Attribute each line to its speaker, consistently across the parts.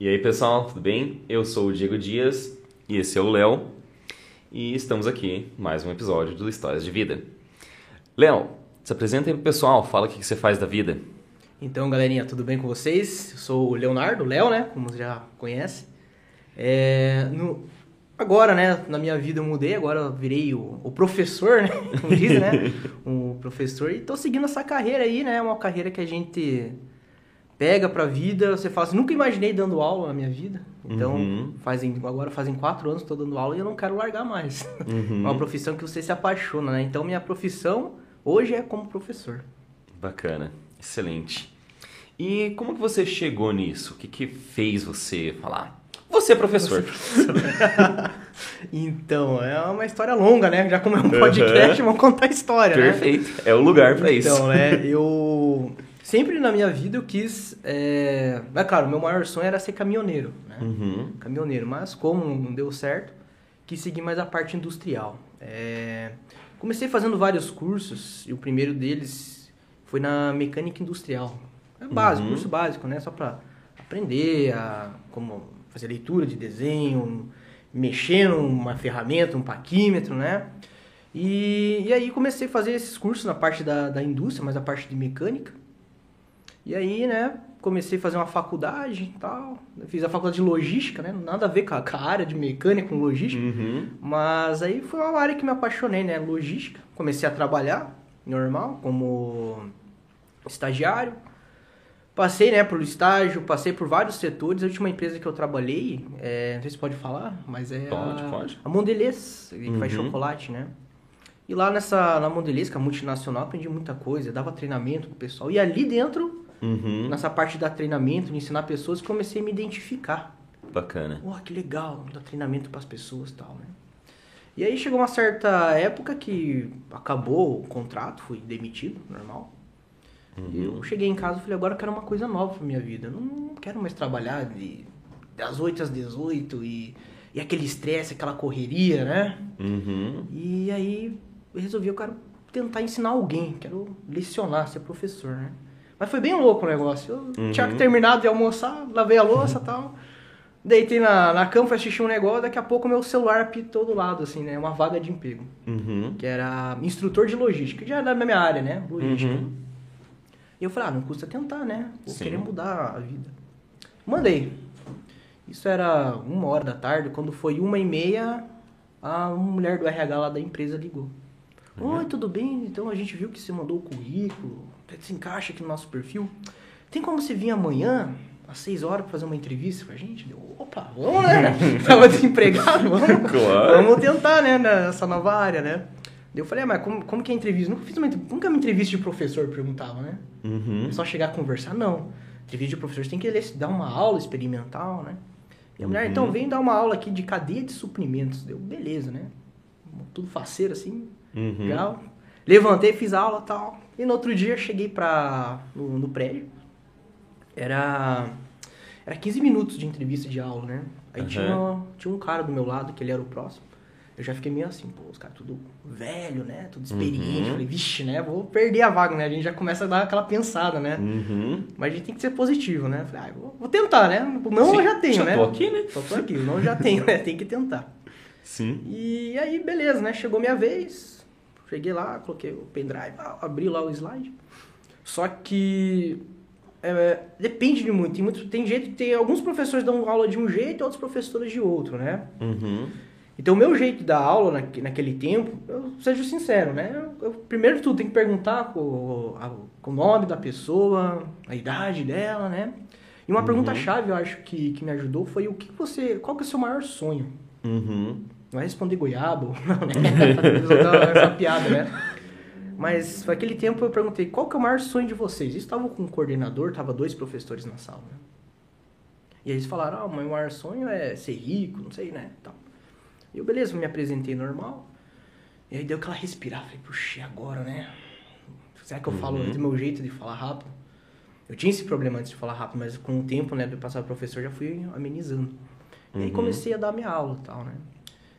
Speaker 1: E aí pessoal, tudo bem? Eu sou o Diego Dias e esse é o Léo e estamos aqui mais um episódio do Histórias de Vida. Léo, se apresenta aí pro pessoal, fala o que você faz da vida.
Speaker 2: Então, galerinha, tudo bem com vocês? Eu sou o Leonardo, Léo, né? Como você já conhece. É, no, agora, né, na minha vida eu mudei, agora eu virei o, o professor, né? Como diz, né? O professor. E tô seguindo essa carreira aí, né? Uma carreira que a gente pega pra vida. Você fala assim, nunca imaginei dando aula na minha vida. Então,
Speaker 1: Uhum.
Speaker 2: fazem, agora fazem quatro anos que tô dando aula e eu não quero largar mais.
Speaker 1: Uhum.
Speaker 2: É uma profissão que você se apaixona, né? Então, minha profissão hoje é como professor.
Speaker 1: Bacana, excelente. E como que você chegou nisso? O que, que fez você falar? Você é professor.
Speaker 2: Então, é uma história longa, né? Já como é um podcast, vamos contar a história, né?
Speaker 1: Perfeito, é o lugar pra isso.
Speaker 2: Então, né, eu... Sempre na minha vida eu quis... É... é claro, meu maior sonho era ser caminhoneiro, né?
Speaker 1: Uhum.
Speaker 2: Caminhoneiro, mas como não deu certo, quis seguir mais a parte industrial. É... Comecei fazendo vários cursos, e o primeiro deles foi na mecânica industrial. É básico,
Speaker 1: Uhum.
Speaker 2: curso básico, né? Só pra aprender a como fazer leitura de desenho, mexer numa ferramenta, um paquímetro, né? E, e aí comecei a fazer esses cursos na parte da, da indústria, mas a parte de mecânica. E aí, né, comecei a fazer uma faculdade e tal. Eu Fiz a faculdade de logística, né? Nada a ver com a, com a área de mecânica, com logística.
Speaker 1: Uhum.
Speaker 2: Mas aí foi uma área que me apaixonei, né? Logística. Comecei a trabalhar, normal, como estagiário. Passei, né, por estágio, passei por vários setores. A última empresa que eu trabalhei, é, não sei se pode falar, mas é
Speaker 1: Pode,
Speaker 2: a,
Speaker 1: pode.
Speaker 2: a Mondelez, que faz
Speaker 1: Uhum.
Speaker 2: chocolate, né? E lá nessa, na Mondelez, que é multinacional, aprendi muita coisa, dava treinamento pro pessoal. E ali dentro,
Speaker 1: Uhum.
Speaker 2: nessa parte da treinamento, de ensinar pessoas, comecei a me identificar.
Speaker 1: Bacana.
Speaker 2: Pô, que legal, dar treinamento pras pessoas e tal, né? E aí chegou uma certa época que acabou o contrato, fui demitido, normal. E eu cheguei em casa e falei, agora eu quero uma coisa nova pra minha vida. Eu não quero mais trabalhar de, das 8 às 18 e, e aquele estresse, aquela correria, né?
Speaker 1: Uhum.
Speaker 2: E aí eu resolvi, eu quero tentar ensinar alguém, quero lecionar, ser professor, né? Mas foi bem louco o negócio. Eu
Speaker 1: Uhum.
Speaker 2: tinha terminado de almoçar, lavei a louça e tal. Deitei na, na cama, fui assistir um negócio, daqui a pouco meu celular apitou do lado, assim, né? Uma vaga de emprego.
Speaker 1: Uhum.
Speaker 2: Que era instrutor de logística, que já é da minha área, né? Logística.
Speaker 1: Uhum.
Speaker 2: E eu falei, ah, não custa tentar, né? Vou
Speaker 1: Sim.
Speaker 2: querer mudar a vida. Mandei. Isso era uma hora da tarde, quando foi uma e meia, a mulher do RH lá da empresa ligou.
Speaker 1: Uhum.
Speaker 2: Oi, tudo bem? Então a gente viu que você mandou o currículo, se encaixa aqui no nosso perfil. Tem como você vir amanhã, às seis horas, pra fazer uma entrevista com a gente? Deu, opa, vamos, né? Tava desempregado, vamos,
Speaker 1: Claro.
Speaker 2: vamos tentar, né, nessa nova área, né? Eu falei, ah, mas como, como que é a entrevista? Nunca fiz uma, nunca uma entrevista de professor, perguntava, né?
Speaker 1: Uhum.
Speaker 2: É só chegar a conversar? Não. Entrevista de professor, você tem que dar uma aula experimental, né? E a mulher,
Speaker 1: Uhum.
Speaker 2: então, vem dar uma aula aqui de cadeia de suprimentos. Deu, beleza, né? Tudo faceiro, assim,
Speaker 1: Uhum.
Speaker 2: legal. Levantei, fiz a aula e tal. E no outro dia, cheguei pra, no, no prédio. Era, era 15 minutos de entrevista de aula, né? Aí
Speaker 1: Aham.
Speaker 2: tinha, tinha um cara do meu lado, que ele era o próximo. Eu já fiquei meio assim, pô, os caras tudo velho, né? Tudo experiente.
Speaker 1: Uhum.
Speaker 2: Falei, vixe, né? Vou perder a vaga, né? A gente já começa a dar aquela pensada, né?
Speaker 1: Uhum.
Speaker 2: Mas a gente tem que ser positivo, né? Falei, ah, vou, vou tentar, né? O não
Speaker 1: Sim,
Speaker 2: eu já tenho,
Speaker 1: já
Speaker 2: né?
Speaker 1: tô aqui, né?
Speaker 2: Só tô aqui, o não eu já tenho, né? Tem que tentar.
Speaker 1: Sim.
Speaker 2: E aí, beleza, né? Chegou minha vez. Cheguei lá, coloquei o pendrive, abri lá o slide. Só que é, depende de muito. Tem, muito. tem jeito, tem alguns professores dão aula de um jeito outros professores de outro, né?
Speaker 1: Uhum.
Speaker 2: Então, o meu jeito de dar aula naque- naquele tempo, eu seja sincero, né? Eu, eu, primeiro de tudo, tem que perguntar com, a- o nome da pessoa, a idade dela, né? E uma
Speaker 1: Uhum.
Speaker 2: pergunta-chave, eu acho, que, que me ajudou foi o que você... Qual que é o seu maior sonho?
Speaker 1: Uhum.
Speaker 2: Não é responder goiaba, ou- não, né? Essa piada, né? Mas naquele tempo eu perguntei, qual que é o maior sonho de vocês? Eles estavam com um coordenador, tava dois professores na sala, né? E aí eles falaram, ah, o meu maior sonho é ser rico, não sei, né? Tal. E eu, beleza, me apresentei normal. E aí deu aquela respirada, falei, puxa, agora, né? Será que eu falo
Speaker 1: Uhum.
Speaker 2: do meu jeito de falar rápido? Eu tinha esse problema antes de falar rápido, mas com o tempo, né, de passar pro professor, já fui amenizando. E aí
Speaker 1: Uhum.
Speaker 2: comecei a dar minha aula e tal, né?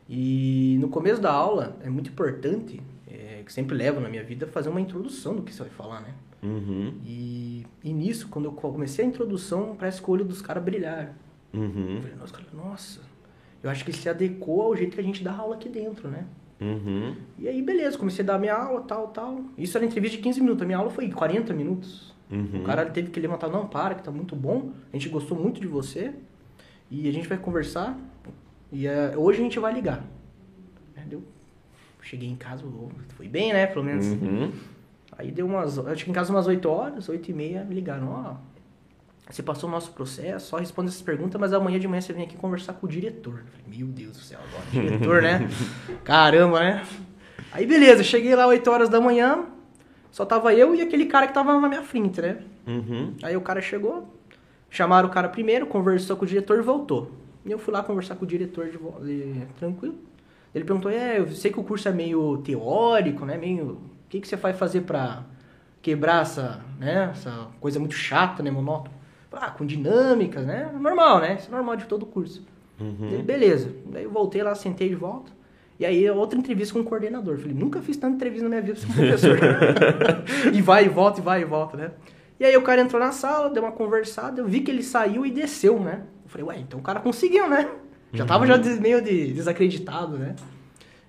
Speaker 2: E no começo da aula, é muito importante, é, que sempre levo na minha vida, fazer uma introdução do que você vai falar, né?
Speaker 1: Uhum.
Speaker 2: E, e nisso, quando eu comecei a introdução, parece que o olho dos caras brilharam.
Speaker 1: Uhum.
Speaker 2: Eu falei, nossa, cara, nossa, eu acho que se adequou ao jeito que a gente dá aula aqui dentro, né?
Speaker 1: Uhum.
Speaker 2: E aí, beleza, comecei a dar minha aula, tal, tal. Isso era entrevista de 15 minutos, a minha aula foi 40 minutos.
Speaker 1: Uhum.
Speaker 2: O cara teve que levantar, não, para, que tá muito bom, a gente gostou muito de você e a gente vai conversar e eh, hoje a gente vai ligar. Deu, cheguei em casa, oh, foi bem, né, pelo menos.
Speaker 1: Uhum.
Speaker 2: Aí deu umas, eu cheguei em casa umas 8 horas, 8 e meia, me ligaram, ó, você passou o nosso processo, só responde essas perguntas, mas amanhã de manhã você vem aqui conversar com o diretor. Eu falei, meu Deus do céu, agora, diretor, né? Caramba, né? Aí beleza, cheguei lá 8 horas da manhã, só tava eu e aquele cara que tava na minha frente, né?
Speaker 1: Uhum.
Speaker 2: Aí o cara chegou, chamaram o cara primeiro, conversou com o diretor e voltou. E eu fui lá conversar com o diretor de volta, tranquilo. Ele perguntou, é, eu sei que o curso é meio teórico, né? Meio. O que, que você vai fazer pra quebrar essa, né? Essa coisa muito chata, né? Monótona. Ah, com dinâmicas, né? Normal, né? Isso é normal de todo curso.
Speaker 1: Uhum.
Speaker 2: Ele, beleza. Daí eu voltei lá, sentei de volta. E aí, outra entrevista com o coordenador. Falei, nunca fiz tanta entrevista na minha vida com um professor. e vai e volta, e vai e volta, né? E aí o cara entrou na sala, deu uma conversada, eu vi que ele saiu e desceu, né? Eu falei, ué, então o cara conseguiu, né? Já tava já des- meio de- desacreditado, né?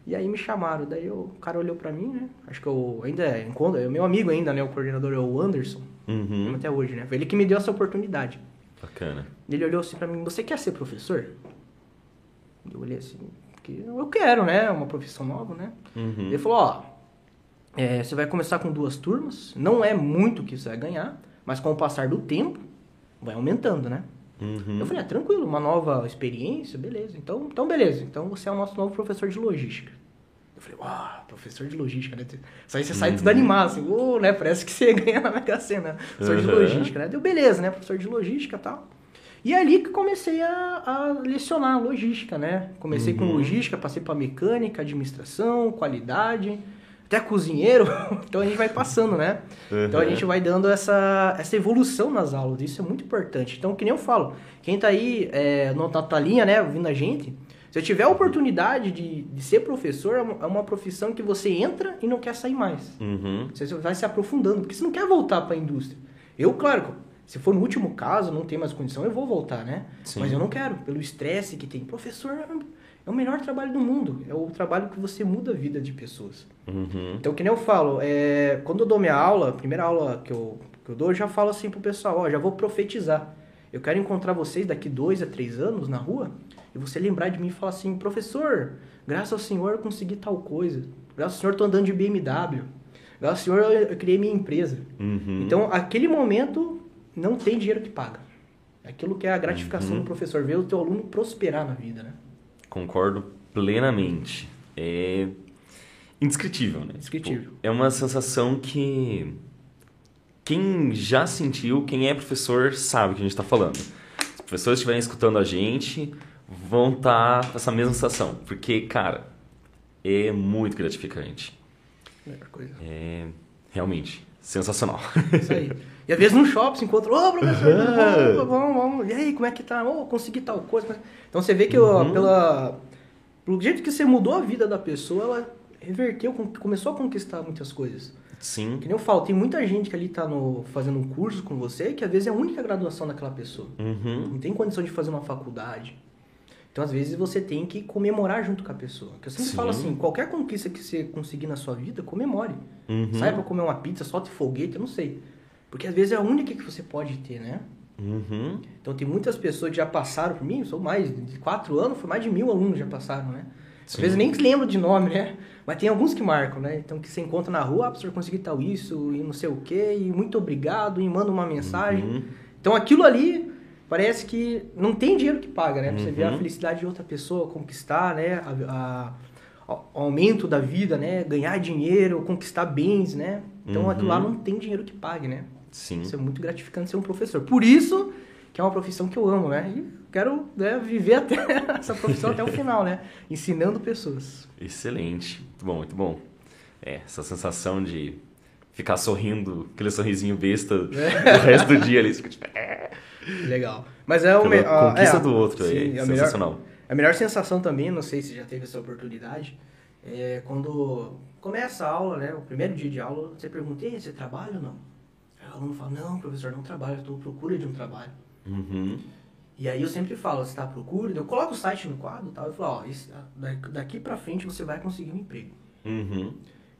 Speaker 2: E aí me chamaram, daí o cara olhou pra mim, né? Acho que eu ainda é, encontro, é meu amigo ainda, né? O coordenador é o Anderson,
Speaker 1: Uhum.
Speaker 2: até hoje, né? Foi ele que me deu essa oportunidade.
Speaker 1: Bacana.
Speaker 2: Ele olhou assim pra mim, você quer ser professor? Eu olhei assim, porque eu quero, né? É uma profissão nova, né?
Speaker 1: Uhum.
Speaker 2: Ele falou, ó, é, você vai começar com duas turmas, não é muito que você vai ganhar, mas com o passar do tempo, vai aumentando, né?
Speaker 1: Uhum.
Speaker 2: Eu falei, ah, tranquilo, uma nova experiência, beleza. Então, então beleza, então você é o nosso novo professor de logística. Eu falei, uau, professor de logística, né? Isso aí você sai tudo animado, assim, "Ô, né? Parece que você ganha na Mega Sena, professor de
Speaker 1: Uhum.
Speaker 2: logística, né? Deu beleza, né? Professor de logística e tal. E é ali que comecei a, a lecionar logística, né? Comecei com
Speaker 1: Uhum.
Speaker 2: logística, passei para mecânica, administração, qualidade, até cozinheiro. então a gente vai passando, né? Então a
Speaker 1: Uhum.
Speaker 2: gente vai dando essa, essa evolução nas aulas, isso é muito importante. Então, que nem eu falo, quem tá aí é, no- na tua linha, né, ouvindo a gente, se eu tiver a oportunidade de, de ser professor, é uma, é uma profissão que você entra e não quer sair mais.
Speaker 1: Uhum.
Speaker 2: Você vai se aprofundando, porque você não quer voltar para a indústria. Eu, claro, se for no último caso, não tem mais condição, eu vou voltar, né?
Speaker 1: Sim.
Speaker 2: Mas eu não quero, pelo estresse que tem. Professor é o melhor trabalho do mundo, é o trabalho que você muda a vida de pessoas.
Speaker 1: Uhum.
Speaker 2: Então, que nem eu falo, é, quando eu dou minha aula, a primeira aula que eu, que eu dou, eu já falo assim pro pessoal, ó, já vou profetizar. Eu quero encontrar vocês daqui dois a três anos na rua e você lembrar de mim e falar assim, professor, graças ao senhor eu consegui tal coisa. Graças ao senhor eu tô andando de BMW. Graças ao senhor eu, eu criei minha empresa.
Speaker 1: Uhum.
Speaker 2: Então, aquele momento não tem dinheiro que paga. Aquilo que é a gratificação
Speaker 1: Uhum.
Speaker 2: do professor, ver o teu aluno prosperar na vida, né?
Speaker 1: Concordo plenamente. É indescritível, né?
Speaker 2: Indescritível.
Speaker 1: Tipo, é uma sensação que quem já sentiu, quem é professor, sabe o que a gente está falando. Os professores estiverem escutando a gente, vão estar com essa mesma sensação. Porque, cara, é muito gratificante.
Speaker 2: Melhor coisa.
Speaker 1: É realmente sensacional.
Speaker 2: Isso aí. E às vezes no shopping você encontra, ô professor, tudo bom?
Speaker 1: Aham.
Speaker 2: Vamos, vamos, vamos. E aí, como é que tá? Ô, consegui tal coisa. Então você vê que
Speaker 1: Uhum.
Speaker 2: pela, pelo jeito que você mudou a vida da pessoa, ela reverteu, começou a conquistar muitas coisas.
Speaker 1: Sim.
Speaker 2: Que nem eu falo, tem muita gente que ali tá no, fazendo um curso com você que às vezes é a única graduação daquela pessoa.
Speaker 1: Uhum.
Speaker 2: Não tem condição de fazer uma faculdade. Então, às vezes, você tem que comemorar junto com a pessoa. Que eu sempre
Speaker 1: Sim.
Speaker 2: falo assim, qualquer conquista que você conseguir na sua vida, comemore.
Speaker 1: Uhum.
Speaker 2: Sai pra comer uma pizza, solte foguete, eu não sei. Porque às vezes é a única que você pode ter, né?
Speaker 1: Uhum.
Speaker 2: Então tem muitas pessoas que já passaram por mim, sou mais de quatro anos, foi mais de mil alunos já passaram, né? Às
Speaker 1: Sim.
Speaker 2: vezes nem lembro de nome, né? Mas tem alguns que marcam, né? Então que você encontra na rua, ah, professor, consegui tal isso, e não sei o quê, e muito obrigado, e manda uma mensagem.
Speaker 1: Uhum.
Speaker 2: Então aquilo ali parece que não tem dinheiro que paga, né? Pra você ver a
Speaker 1: Uhum.
Speaker 2: felicidade de outra pessoa, conquistar, né? A, a- o aumento da vida, né? Ganhar dinheiro, conquistar bens, né? Então
Speaker 1: Uhum.
Speaker 2: aquilo lá não tem dinheiro que pague, né?
Speaker 1: Sim.
Speaker 2: Isso é muito gratificante ser um professor. Por isso que é uma profissão que eu amo, né? E quero né, viver até essa profissão até o final, né? Ensinando pessoas.
Speaker 1: Excelente. Muito bom, muito bom. É, essa sensação de ficar sorrindo, aquele sorrisinho besta o resto do dia ali. tipo, é,
Speaker 2: Legal. Mas é o
Speaker 1: Pela
Speaker 2: me- a-
Speaker 1: conquista
Speaker 2: é,
Speaker 1: do outro,
Speaker 2: sim,
Speaker 1: é
Speaker 2: melhor-
Speaker 1: sensacional.
Speaker 2: A melhor sensação também, não sei se já teve essa oportunidade, É, quando começa a aula, né? O primeiro dia de aula, você pergunta, "E você trabalha ou não? O aluno fala, não, professor, não trabalho, estou à procura de um trabalho.
Speaker 1: Uhum.
Speaker 2: E aí eu sempre falo, você está à procura? Eu coloco o site no quadro e tal, eu falo, ó, isso- da- daqui pra frente você vai conseguir um emprego.
Speaker 1: Uhum.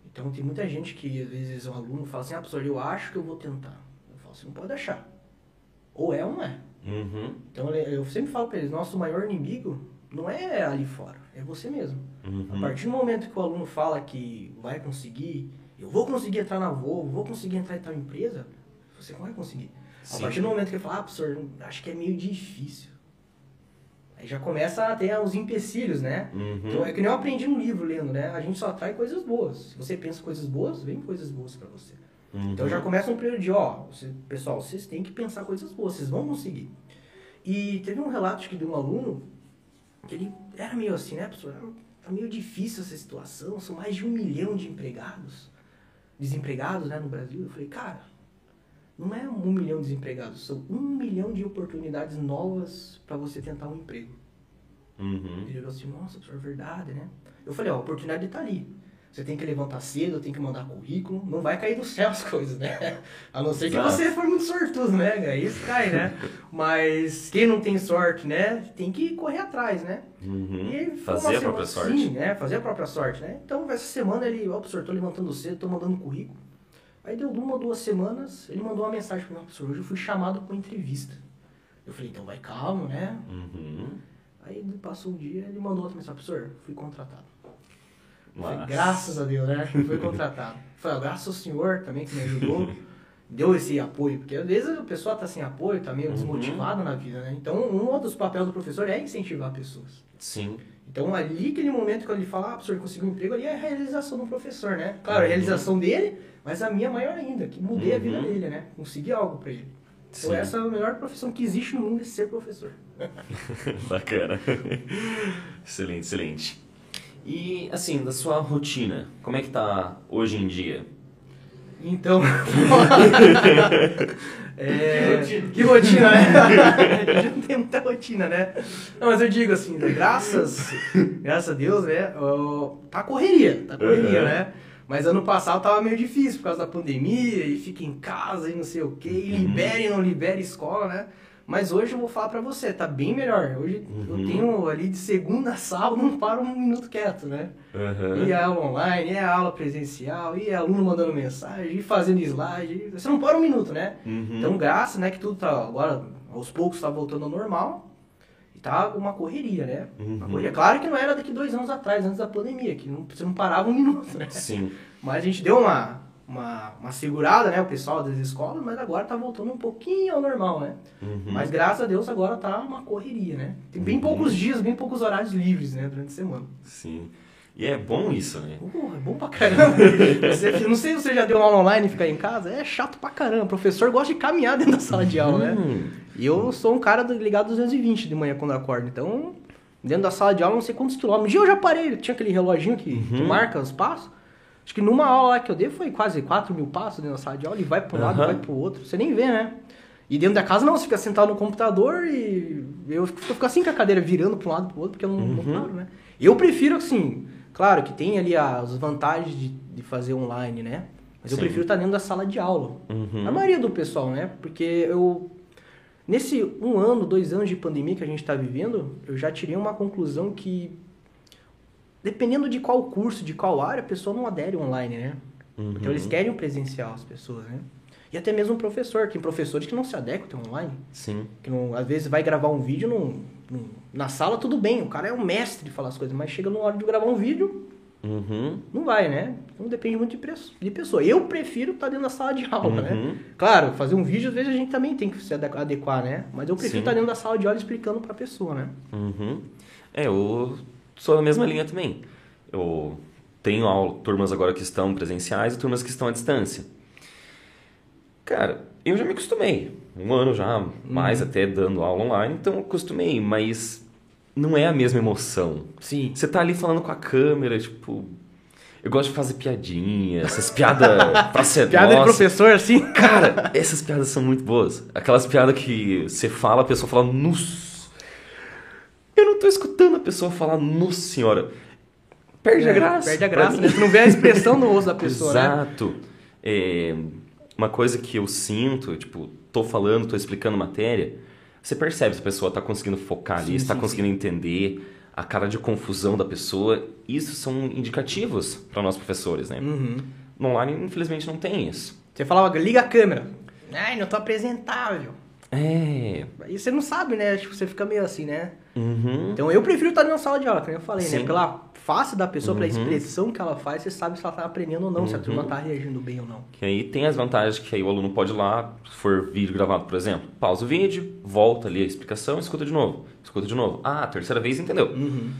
Speaker 2: Então tem muita gente que às vezes um aluno fala assim, ah, professor, eu acho que eu vou tentar. Eu falo, você não pode achar. Ou é ou não é.
Speaker 1: Uhum.
Speaker 2: Então eu sempre falo pra eles, nosso maior inimigo não é ali fora, é você mesmo. A
Speaker 1: Uhum.
Speaker 2: partir do momento que o aluno fala que vai conseguir, eu vou conseguir entrar na Volvo, vou conseguir entrar em tal empresa, você vai conseguir.
Speaker 1: Sim.
Speaker 2: A partir do momento que ele fala, ah, professor, acho que é meio difícil. Aí já começa a ter os empecilhos, né?
Speaker 1: Uhum.
Speaker 2: Então é que nem eu aprendi no livro lendo, né? A gente só atrai coisas boas. Se você pensa coisas boas, vem coisas boas pra você.
Speaker 1: Uhum.
Speaker 2: Então já começa um período de, ó, você- pessoal, vocês têm que pensar coisas boas, vocês vão conseguir. E teve um relato que de um aluno que ele era meio assim, né, professor? Tá meio difícil essa situação, são mais de um milhão de empregados, desempregados, né, no Brasil. Eu falei, cara, não é um milhão de desempregados, são um milhão de oportunidades novas para você tentar um emprego.
Speaker 1: Uhum.
Speaker 2: Ele olhou assim, nossa, professor, é verdade, né? Eu falei, ó, a oportunidade tá ali. Você tem que levantar cedo, tem que mandar currículo, não vai cair do céu as coisas, né? A não ser que
Speaker 1: Exato.
Speaker 2: você for muito sortudo, né? Aí isso cai, né? Mas quem não tem sorte, né? Tem que correr atrás, né?
Speaker 1: Uhum.
Speaker 2: E
Speaker 1: Fazer a própria
Speaker 2: semana-
Speaker 1: sorte.
Speaker 2: Sim, né? Fazer a própria sorte, né? Então, essa semana ele, ó, professor, tô levantando cedo, tô mandando currículo. Aí deu uma ou duas semanas, ele mandou uma mensagem para mim, professor, hoje eu fui chamado para uma entrevista. Eu falei, então vai calmo, né?
Speaker 1: Uhum.
Speaker 2: Aí passou um dia, ele mandou outra mensagem, professor, fui contratado. Falei, graças a Deus, né? Foi contratado. Falei, graças ao senhor também que me ajudou, deu esse apoio, porque às vezes a pessoa tá sem apoio, tá meio
Speaker 1: Uhum.
Speaker 2: desmotivada na vida, né? Então, um dos papéis do professor é incentivar pessoas.
Speaker 1: Sim.
Speaker 2: Então, ali, aquele momento que ele fala, ah, professor, conseguiu um emprego, ali é a realização do professor, né? Claro, a
Speaker 1: Uhum.
Speaker 2: realização dele, mas a minha maior ainda, que mudei a vida
Speaker 1: Uhum.
Speaker 2: dele, né? Consegui algo pra ele. Então,
Speaker 1: Sim.
Speaker 2: essa é a melhor profissão que existe no mundo, é ser professor.
Speaker 1: Bacana. excelente, excelente. E, assim, da sua rotina, como é que tá hoje em dia?
Speaker 2: Então. é, que rotina, né? a gente não tem muita rotina, né? Não, mas eu digo assim, né, graças, graças a Deus, né? Tá correria, tá correria,
Speaker 1: Uhum.
Speaker 2: né? Mas ano passado tava meio difícil por causa da pandemia e fica em casa e não sei o que, e
Speaker 1: Uhum.
Speaker 2: libere não libere escola, né? Mas hoje eu vou falar pra você, tá bem melhor. Hoje
Speaker 1: Uhum.
Speaker 2: eu tenho ali de segunda a sábado, não paro um minuto quieto, né?
Speaker 1: Uhum.
Speaker 2: E a aula online, e a aula presencial, e aluno mandando mensagem, e fazendo slide. Você não para um minuto, né?
Speaker 1: Uhum.
Speaker 2: Então, graças, né, que tudo tá agora, aos poucos, tá voltando ao normal. E tá uma correria, né? Uma
Speaker 1: Uhum.
Speaker 2: correria. Claro que não era daqui dois anos atrás, antes da pandemia, que não, você não parava um minuto, né?
Speaker 1: Sim.
Speaker 2: Mas a gente deu uma, uma, uma segurada, né, o pessoal das escolas, mas agora tá voltando um pouquinho ao normal, né?
Speaker 1: Uhum.
Speaker 2: Mas graças a Deus agora tá uma correria, né? Tem bem
Speaker 1: Uhum.
Speaker 2: poucos dias, bem poucos horários livres, né, durante a semana.
Speaker 1: Sim. E é bom isso, né?
Speaker 2: Porra, é bom pra caramba. Você- não sei se você já deu aula online e ficar em casa. É chato pra caramba. O professor gosta de caminhar dentro da sala de aula, né?
Speaker 1: Hum.
Speaker 2: E eu sou um cara do- ligado 220 de manhã quando eu acordo. Então, dentro da sala de aula, não sei quantos quilômetros. Um dia eu já parei. Tinha aquele reloginho que, que
Speaker 1: Uhum.
Speaker 2: marca os passos. Acho que numa aula lá que eu dei foi quase 4 mil passos dentro da sala de aula. E vai pro lado,
Speaker 1: Aham.
Speaker 2: vai pro outro. Você nem vê, né? E dentro da casa não, você fica sentado no computador e eu fico, eu fico assim com a cadeira virando para um lado pro outro, porque eu não, não
Speaker 1: Uhum.
Speaker 2: paro, né? Eu prefiro assim, claro que tem ali as vantagens de, de fazer online, né? Mas eu
Speaker 1: Sim.
Speaker 2: prefiro estar dentro da sala de aula.
Speaker 1: Uhum.
Speaker 2: A maioria do pessoal, né? Porque eu. Nesse um ano, dois anos de pandemia que a gente está vivendo, eu já tirei uma conclusão que. Dependendo de qual curso, de qual área, a pessoa não adere online, né?
Speaker 1: Uhum.
Speaker 2: Então eles querem o presencial, as pessoas, né? E até mesmo o professor. Tem professores que não se adequam ao online.
Speaker 1: Sim.
Speaker 2: Que não, às vezes vai gravar um vídeo num- num- na sala, tudo bem. O cara é um mestre de falar as coisas. Mas chega na hora de gravar um vídeo,
Speaker 1: Uhum.
Speaker 2: não vai, né? Então depende muito de, de pessoa. Eu prefiro estar dentro da sala de aula, né?
Speaker 1: Uhum.
Speaker 2: Claro, fazer um vídeo, às vezes a gente também tem que se ade- adequar, né? Mas eu prefiro
Speaker 1: Sim.
Speaker 2: estar dentro da sala de aula explicando pra pessoa, né?
Speaker 1: Uhum. É, eu sou da mesma linha também. Eu tenho aula, turmas agora que estão presenciais e turmas que estão à distância. Cara, eu já me acostumei. Um ano já, mais até dando aula online, então eu acostumei, mas não é a mesma emoção.
Speaker 2: Sim.
Speaker 1: Você tá ali falando com a câmera, tipo. Eu gosto de fazer piadinha, essas piadas pra ser
Speaker 2: Piada de
Speaker 1: nossa.
Speaker 2: professor, assim.
Speaker 1: Cara, essas piadas são muito boas. Aquelas piadas que você fala, a pessoa fala, nossa. Eu não tô escutando a pessoa falar, nossa senhora. perde
Speaker 2: É,
Speaker 1: a graça.
Speaker 2: Perde a graça, né? Tu não vê a expressão no rosto da pessoa, né?
Speaker 1: Exato. É, uma coisa que eu sinto, tipo, tô falando, tô explicando matéria, você percebe se a pessoa tá conseguindo focar ali,
Speaker 2: Sim,
Speaker 1: se tá
Speaker 2: sim,
Speaker 1: conseguindo entender a cara de confusão da pessoa. Isso são indicativos para nós professores, né?
Speaker 2: Uhum.
Speaker 1: No online, infelizmente, não tem isso.
Speaker 2: Você falava, liga a câmera. Ai, não tô apresentável.
Speaker 1: É.
Speaker 2: Aí você não sabe, né? Tipo, você fica meio assim, né?
Speaker 1: Uhum.
Speaker 2: Então eu prefiro estar na sala de aula, como eu falei,
Speaker 1: Sim.
Speaker 2: né? Pela face da pessoa, pela
Speaker 1: Uhum.
Speaker 2: expressão que ela faz, você sabe se ela tá aprendendo ou não, se a
Speaker 1: Uhum.
Speaker 2: turma tá reagindo bem ou não.
Speaker 1: Que aí tem as vantagens que aí o aluno pode ir lá, se for vídeo gravado, por exemplo, pausa o vídeo, volta ali a explicação, escuta de novo, escuta de novo. Ah, terceira vez entendeu.
Speaker 2: Uhum.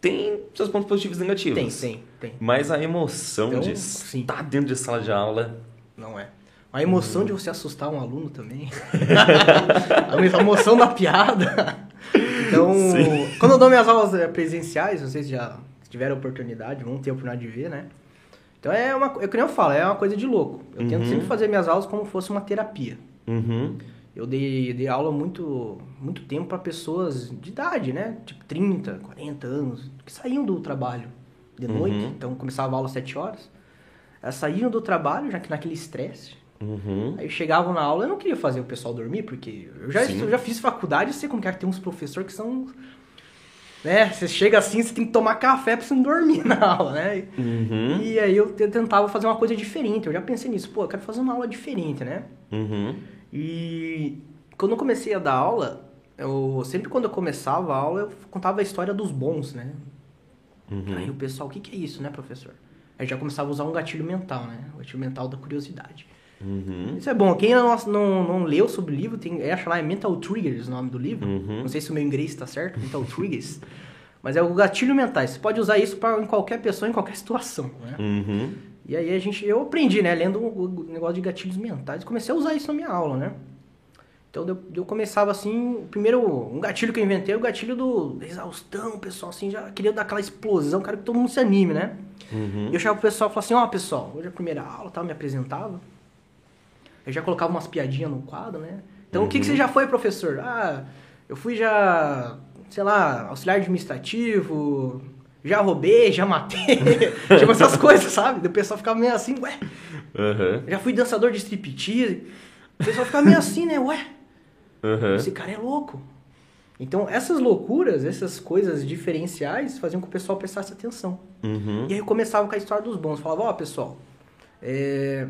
Speaker 1: Tem seus pontos positivos e negativos.
Speaker 2: Tem, tem, tem.
Speaker 1: Mas a emoção
Speaker 2: Então,
Speaker 1: de
Speaker 2: sim.
Speaker 1: estar dentro de sala de aula.
Speaker 2: Não é. A emoção de você assustar um aluno também. a emoção da piada. Então,
Speaker 1: Sim.
Speaker 2: quando eu dou minhas aulas eh, presenciais, vocês já tiveram oportunidade, vão ter a oportunidade de ver, né? Então é uma, é que nem eu falo, é uma coisa de louco. Eu tento
Speaker 1: Uhum.
Speaker 2: sempre fazer minhas aulas como fosse uma terapia.
Speaker 1: Uhum.
Speaker 2: Eu dei, dei aula muito, muito tempo para pessoas de idade, né? Tipo 30, 40 anos, que saíam do trabalho de noite.
Speaker 1: Uhum.
Speaker 2: Então começava a aula às 7 horas. Elas saíam do trabalho, já que naquele estresse.
Speaker 1: Uhum.
Speaker 2: Aí chegavam na aula, eu não queria fazer o pessoal dormir, porque eu já, eu já fiz faculdade, eu sei como que é que tem uns professores que são. Né? Você chega assim, você tem que tomar café pra você não dormir na aula, né?
Speaker 1: Uhum.
Speaker 2: E aí eu te- tentava fazer uma coisa diferente. Eu já pensei nisso, pô, eu quero fazer uma aula diferente, né?
Speaker 1: Uhum.
Speaker 2: E quando eu comecei a dar aula, eu sempre quando eu começava a aula, eu contava a história dos bons, né?
Speaker 1: Uhum.
Speaker 2: Aí o pessoal, o que, que é isso, né, professor? Aí já começava a usar um gatilho mental, né? O gatilho mental da curiosidade.
Speaker 1: Uhum.
Speaker 2: Isso é bom. Quem não, não, não leu sobre o livro, tem, é, acho lá, é Mental Triggers o nome do livro.
Speaker 1: Uhum.
Speaker 2: Não sei se o meu inglês está certo, Mental Triggers. Mas é o gatilho mental. Você pode usar isso pra, em qualquer pessoa, em qualquer situação, né?
Speaker 1: Uhum.
Speaker 2: E aí a gente, eu aprendi, né, lendo o o negócio de gatilhos mentais, comecei a usar isso na minha aula, né? Então eu, eu começava assim, primeiro, um gatilho que eu inventei, o gatilho do exaustão, o pessoal assim, já queria dar aquela explosão, quero que todo mundo se anime, né?
Speaker 1: Uhum.
Speaker 2: E eu chegava pro pessoal e falava assim, ó pessoal, hoje é a primeira aula, tal, me apresentava. Eu já colocava umas piadinhas no quadro, né? Então o que, que você já foi, professor? Ah, eu fui já, sei lá, auxiliar administrativo, já roubei, já matei, tipo essas coisas, sabe? O pessoal ficava meio assim, ué,
Speaker 1: Uhum.
Speaker 2: já fui dançador de striptease. O pessoal ficava meio assim, né? Ué,
Speaker 1: Uhum.
Speaker 2: esse cara é louco. Então essas loucuras, essas coisas diferenciais faziam com que o pessoal prestasse atenção.
Speaker 1: Uhum.
Speaker 2: E aí eu começava com a história dos bons. Falava, ó, pessoal, é,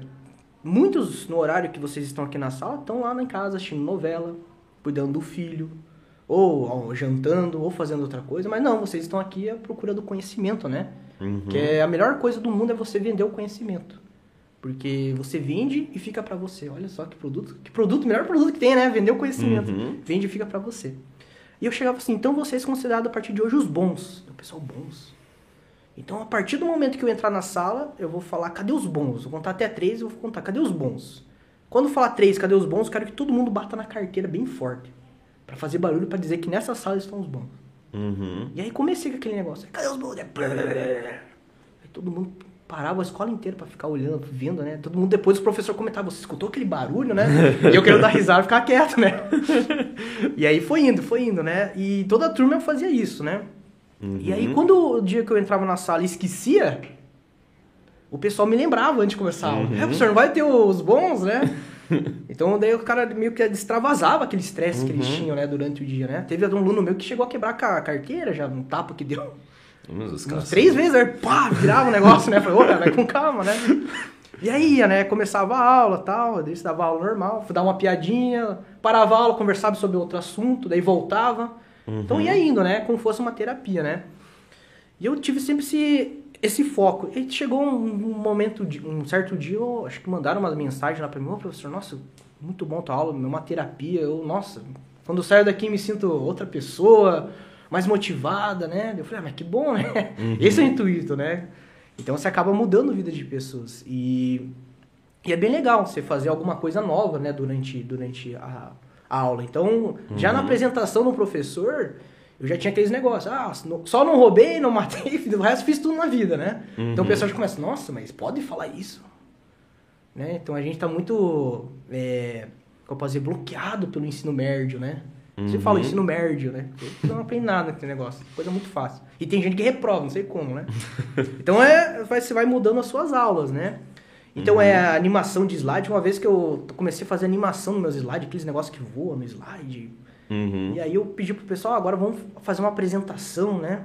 Speaker 2: muitos no horário que vocês estão aqui na sala estão lá em casa assistindo novela, cuidando do filho, ou, ó, jantando, ou fazendo outra coisa. Mas não, vocês estão aqui à procura do conhecimento, né?
Speaker 1: Uhum.
Speaker 2: Que é a melhor coisa do mundo é você vender o conhecimento. Porque você vende e fica pra você. Olha só que produto, que produto, melhor produto que tem, né? Vender o conhecimento.
Speaker 1: Uhum.
Speaker 2: Vende e fica pra você. E eu chegava assim, então vocês considerados a partir de hoje os bons. O pessoal, bons. Então, a partir do momento que eu entrar na sala, eu vou falar, cadê os bons? Vou contar até três, eu vou contar, cadê os bons? Quando falar três, cadê os bons? Eu quero que todo mundo bata na carteira bem forte. Pra fazer barulho, pra dizer que nessa sala estão os bons.
Speaker 1: Uhum.
Speaker 2: E aí comecei com aquele negócio, cadê os bons? Aí todo mundo parava a escola inteira pra ficar olhando, vendo, né? Todo mundo depois o professor comentava, você escutou aquele barulho, né? E eu querendo dar risada e ficar quieto, né? E aí foi indo, foi indo, né? E toda a turma fazia isso, né? E aí quando o dia que eu entrava na sala e esquecia, o pessoal me lembrava antes de começar a aula.
Speaker 1: Uhum.
Speaker 2: É, professor, não vai ter os bons, né? então daí o cara meio que extravasava aquele estresse que eles
Speaker 1: Uhum.
Speaker 2: tinham, né, durante o dia, né? Teve um aluno meu que chegou a quebrar a carteira já, um tapa que deu.
Speaker 1: Caras.
Speaker 2: três vezes, aí pá, virava o negócio, né? Falei, ô, cara, vai com calma, né? E aí ia, né? Começava a aula tal, daí você dava aula normal, dar uma piadinha, parava a aula, conversava sobre outro assunto, daí voltava. Então ia indo, né? Como fosse uma terapia, né? E eu tive sempre esse, esse foco. E chegou um, um momento, de, um certo dia, eu acho que mandaram uma mensagem lá pra mim, ô professor, nossa, muito bom tua aula, é uma terapia. Eu, nossa, quando eu saio daqui me sinto outra pessoa, mais motivada, né? Eu falei, ah, mas que bom, né? Esse é o intuito, né? Então você acaba mudando a vida de pessoas. E, e é bem legal você fazer alguma coisa nova, né, durante, durante a, a aula. Então, já na apresentação do professor, eu já tinha aqueles negócios. Ah, só não roubei, não matei, o resto fiz tudo na vida, né? Então o pessoal já começa, nossa, mas pode falar isso? Né? Então a gente tá muito, é, como eu posso dizer, bloqueado pelo ensino médio, né? Você
Speaker 1: Uhum.
Speaker 2: fala ensino médio, né? Você não aprende nada naquele negócio. Coisa muito fácil. E tem gente que reprova, não sei como, né? Então é, vai- você vai mudando as suas aulas, né? Então é a animação de slide. Uma vez que eu comecei a fazer animação nos meus slides, aqueles negócios que voam no slide.
Speaker 1: Uhum.
Speaker 2: E aí eu pedi pro pessoal, "Ah, agora vamos fazer uma apresentação, né?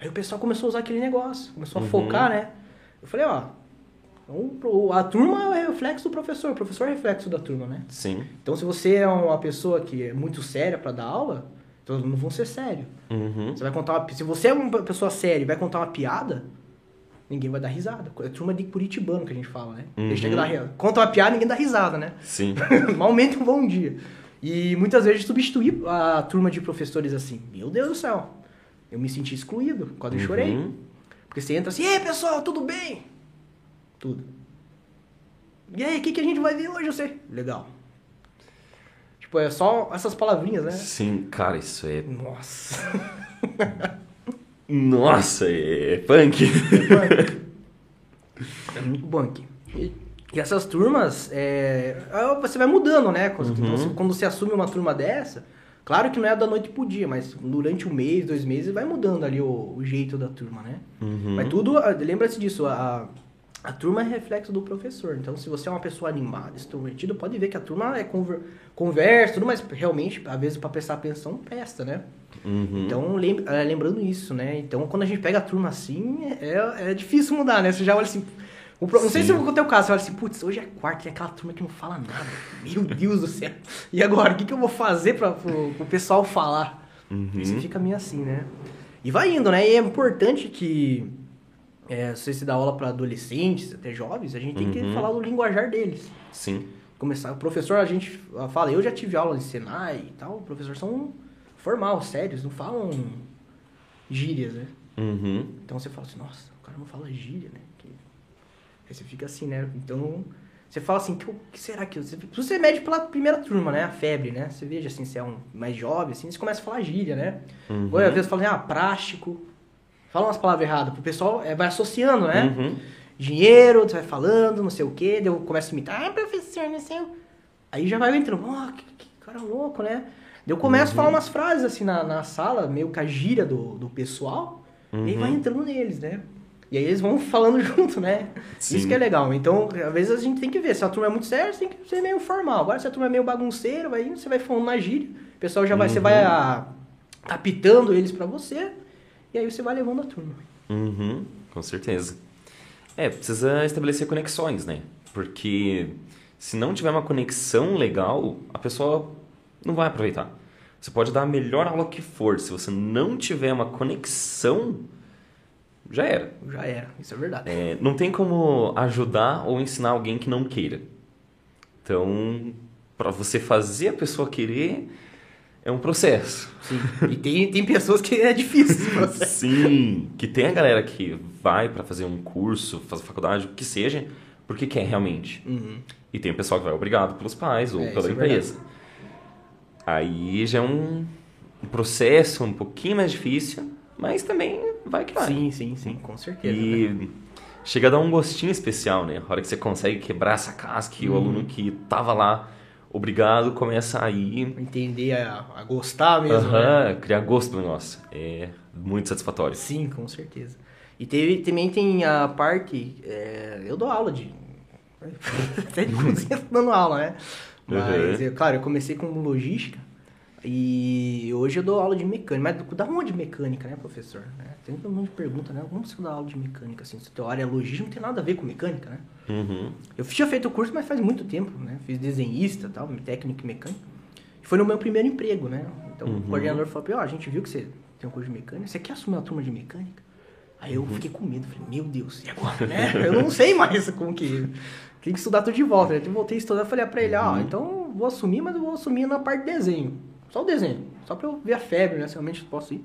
Speaker 2: Aí o pessoal começou a usar aquele negócio, começou a
Speaker 1: Uhum.
Speaker 2: focar, né? Eu falei, ó, então, a turma é reflexo do professor, o professor é reflexo da turma, né?
Speaker 1: Sim.
Speaker 2: Então se você é uma pessoa que é muito séria para dar aula, todos não vão ser sério.
Speaker 1: Uhum.
Speaker 2: Você vai contar uma, se você é uma pessoa séria e vai contar uma piada, ninguém vai dar risada. É turma de curitibano que a gente fala, né?
Speaker 1: Uhum.
Speaker 2: Eles dar ri- Conta uma piada, ninguém dá risada, né?
Speaker 1: Sim.
Speaker 2: Malmente um bom dia. E muitas vezes substituir a turma de professores assim. Meu Deus do céu. Eu me senti excluído, quase chorei.
Speaker 1: Uhum.
Speaker 2: Porque você entra assim, e aí pessoal, tudo bem? Tudo. E aí, o que, que a gente vai ver hoje, você? Legal. Tipo, é só essas palavrinhas, né?
Speaker 1: Sim, cara, isso é.
Speaker 2: Nossa.
Speaker 1: Nossa, é punk.
Speaker 2: É muito bom aqui. E, e essas turmas, é, ah, você vai mudando, né? Quando,
Speaker 1: Uhum.
Speaker 2: então, você- quando você assume uma turma dessa, claro que não é da noite pro dia, mas durante um mês, dois meses, vai mudando ali o, o jeito da turma, né?
Speaker 1: Uhum.
Speaker 2: Mas tudo, ah, lembra-se disso, a, a turma é reflexo do professor. Então, se você é uma pessoa animada, extrovertida, pode ver que a turma é conver, conversa, tudo, mas realmente, às vezes, para prestar atenção, presta, né?
Speaker 1: Uhum.
Speaker 2: Então, é, lembrando isso, né? Então, quando a gente pega a turma assim, é, é difícil mudar, né? Você já olha assim. o pro- não sei se é o teu caso, você olha assim, putz, hoje é quarta, tem aquela turma que não fala nada. Meu Deus do céu. E agora, o que, que eu vou fazer para o pessoal falar?
Speaker 1: Uhum.
Speaker 2: Você fica meio assim, né? E vai indo, né? E é importante que, é, se você dá aula para adolescentes, até jovens, a gente tem que
Speaker 1: Uhum.
Speaker 2: falar o linguajar deles
Speaker 1: Sim.
Speaker 2: começar. O professor, a gente fala, eu já tive aula de Senai e tal, os professores são formal, sérios, não falam gírias, né?
Speaker 1: Uhum.
Speaker 2: Então você fala assim, nossa, o cara não fala gíria, né? Que... Aí você fica assim, né? Então você fala assim, que, que será que... Você, você mede pela primeira turma, né? A febre, né? Você veja assim, se é um mais jovem, assim, você começa a falar gíria, né?
Speaker 1: Uhum.
Speaker 2: Ou às vezes fala assim, ah, prático. Fala umas palavras erradas, pro pessoal é, vai associando, né?
Speaker 1: Uhum.
Speaker 2: dinheiro, você vai falando, não sei o quê, daí eu começo a imitar, ah, professor, não sei o... Aí já vai entrando, ó, que, que cara louco, né? Daí eu começo a falar umas frases assim na, na sala, meio com a gíria do, do pessoal, e aí vai entrando neles, né? E aí eles vão falando junto, né?
Speaker 1: Sim.
Speaker 2: Isso que é legal. Então, às vezes a gente tem que ver, se a turma é muito séria, você tem que ser meio formal. Agora, se a turma é meio bagunceira, vai, você vai falando na gíria, o pessoal já vai, você vai a, apitando eles pra você, e aí você vai levando a turma.
Speaker 1: Uhum, com certeza. É, precisa estabelecer conexões, né? Porque se não tiver uma conexão legal, a pessoa não vai aproveitar. Você pode dar a melhor aula que for, se você não tiver uma conexão, já era.
Speaker 2: Já era, isso é verdade.
Speaker 1: É, não tem como ajudar ou ensinar alguém que não queira. Então, para você fazer a pessoa querer, é um processo.
Speaker 2: Sim. E tem, tem pessoas que é difícil esse processo.
Speaker 1: Sim, que tem a galera que vai para fazer um curso, fazer faculdade, o que seja, porque quer realmente. E tem o pessoal que vai obrigado pelos pais ou
Speaker 2: É,
Speaker 1: pela
Speaker 2: é
Speaker 1: empresa. Aí já é um, processo um pouquinho mais difícil, mas também vai que vai.
Speaker 2: Sim, sim, sim, com certeza. né?
Speaker 1: E chega a dar um gostinho especial, né? A hora que você consegue quebrar essa casca e o
Speaker 2: Uhum.
Speaker 1: aluno que tava lá, obrigado, começa a ir
Speaker 2: Entender, a, a gostar mesmo. né?
Speaker 1: aham, criar gosto no negócio. É muito satisfatório.
Speaker 2: Sim, com certeza. E teve, também tem a parte. é, eu dou aula de. Até de cozinha dando aula, né? Mas,
Speaker 1: Uhum.
Speaker 2: eu- claro, eu comecei com logística. E hoje eu dou aula de mecânica. Mas dá onde mecânica, né, professor? Né? Tem todo mundo que pergunta, né? Como você dá aula de mecânica? Assim, se a tua área é logística, não tem nada a ver com mecânica, né?
Speaker 1: Uhum.
Speaker 2: Eu tinha feito o curso, mas faz muito tempo, né? Fiz desenhista tal, técnico e mecânico. Foi no meu primeiro emprego, né? Então
Speaker 1: Uhum.
Speaker 2: o coordenador falou pra mim, ó, a gente viu que você tem um curso de mecânica, você quer assumir uma turma de mecânica? Aí
Speaker 1: Uhum.
Speaker 2: eu fiquei com medo, falei, meu Deus, e agora, né? Eu não sei mais como que... Tem que estudar tudo de volta, né? Então, eu voltei a estudar, falei pra ele, ó,
Speaker 1: Uhum.
Speaker 2: então vou assumir, mas eu vou assumir na parte de desenho. Só o desenho, só pra eu ver a febre, né? Se realmente posso ir.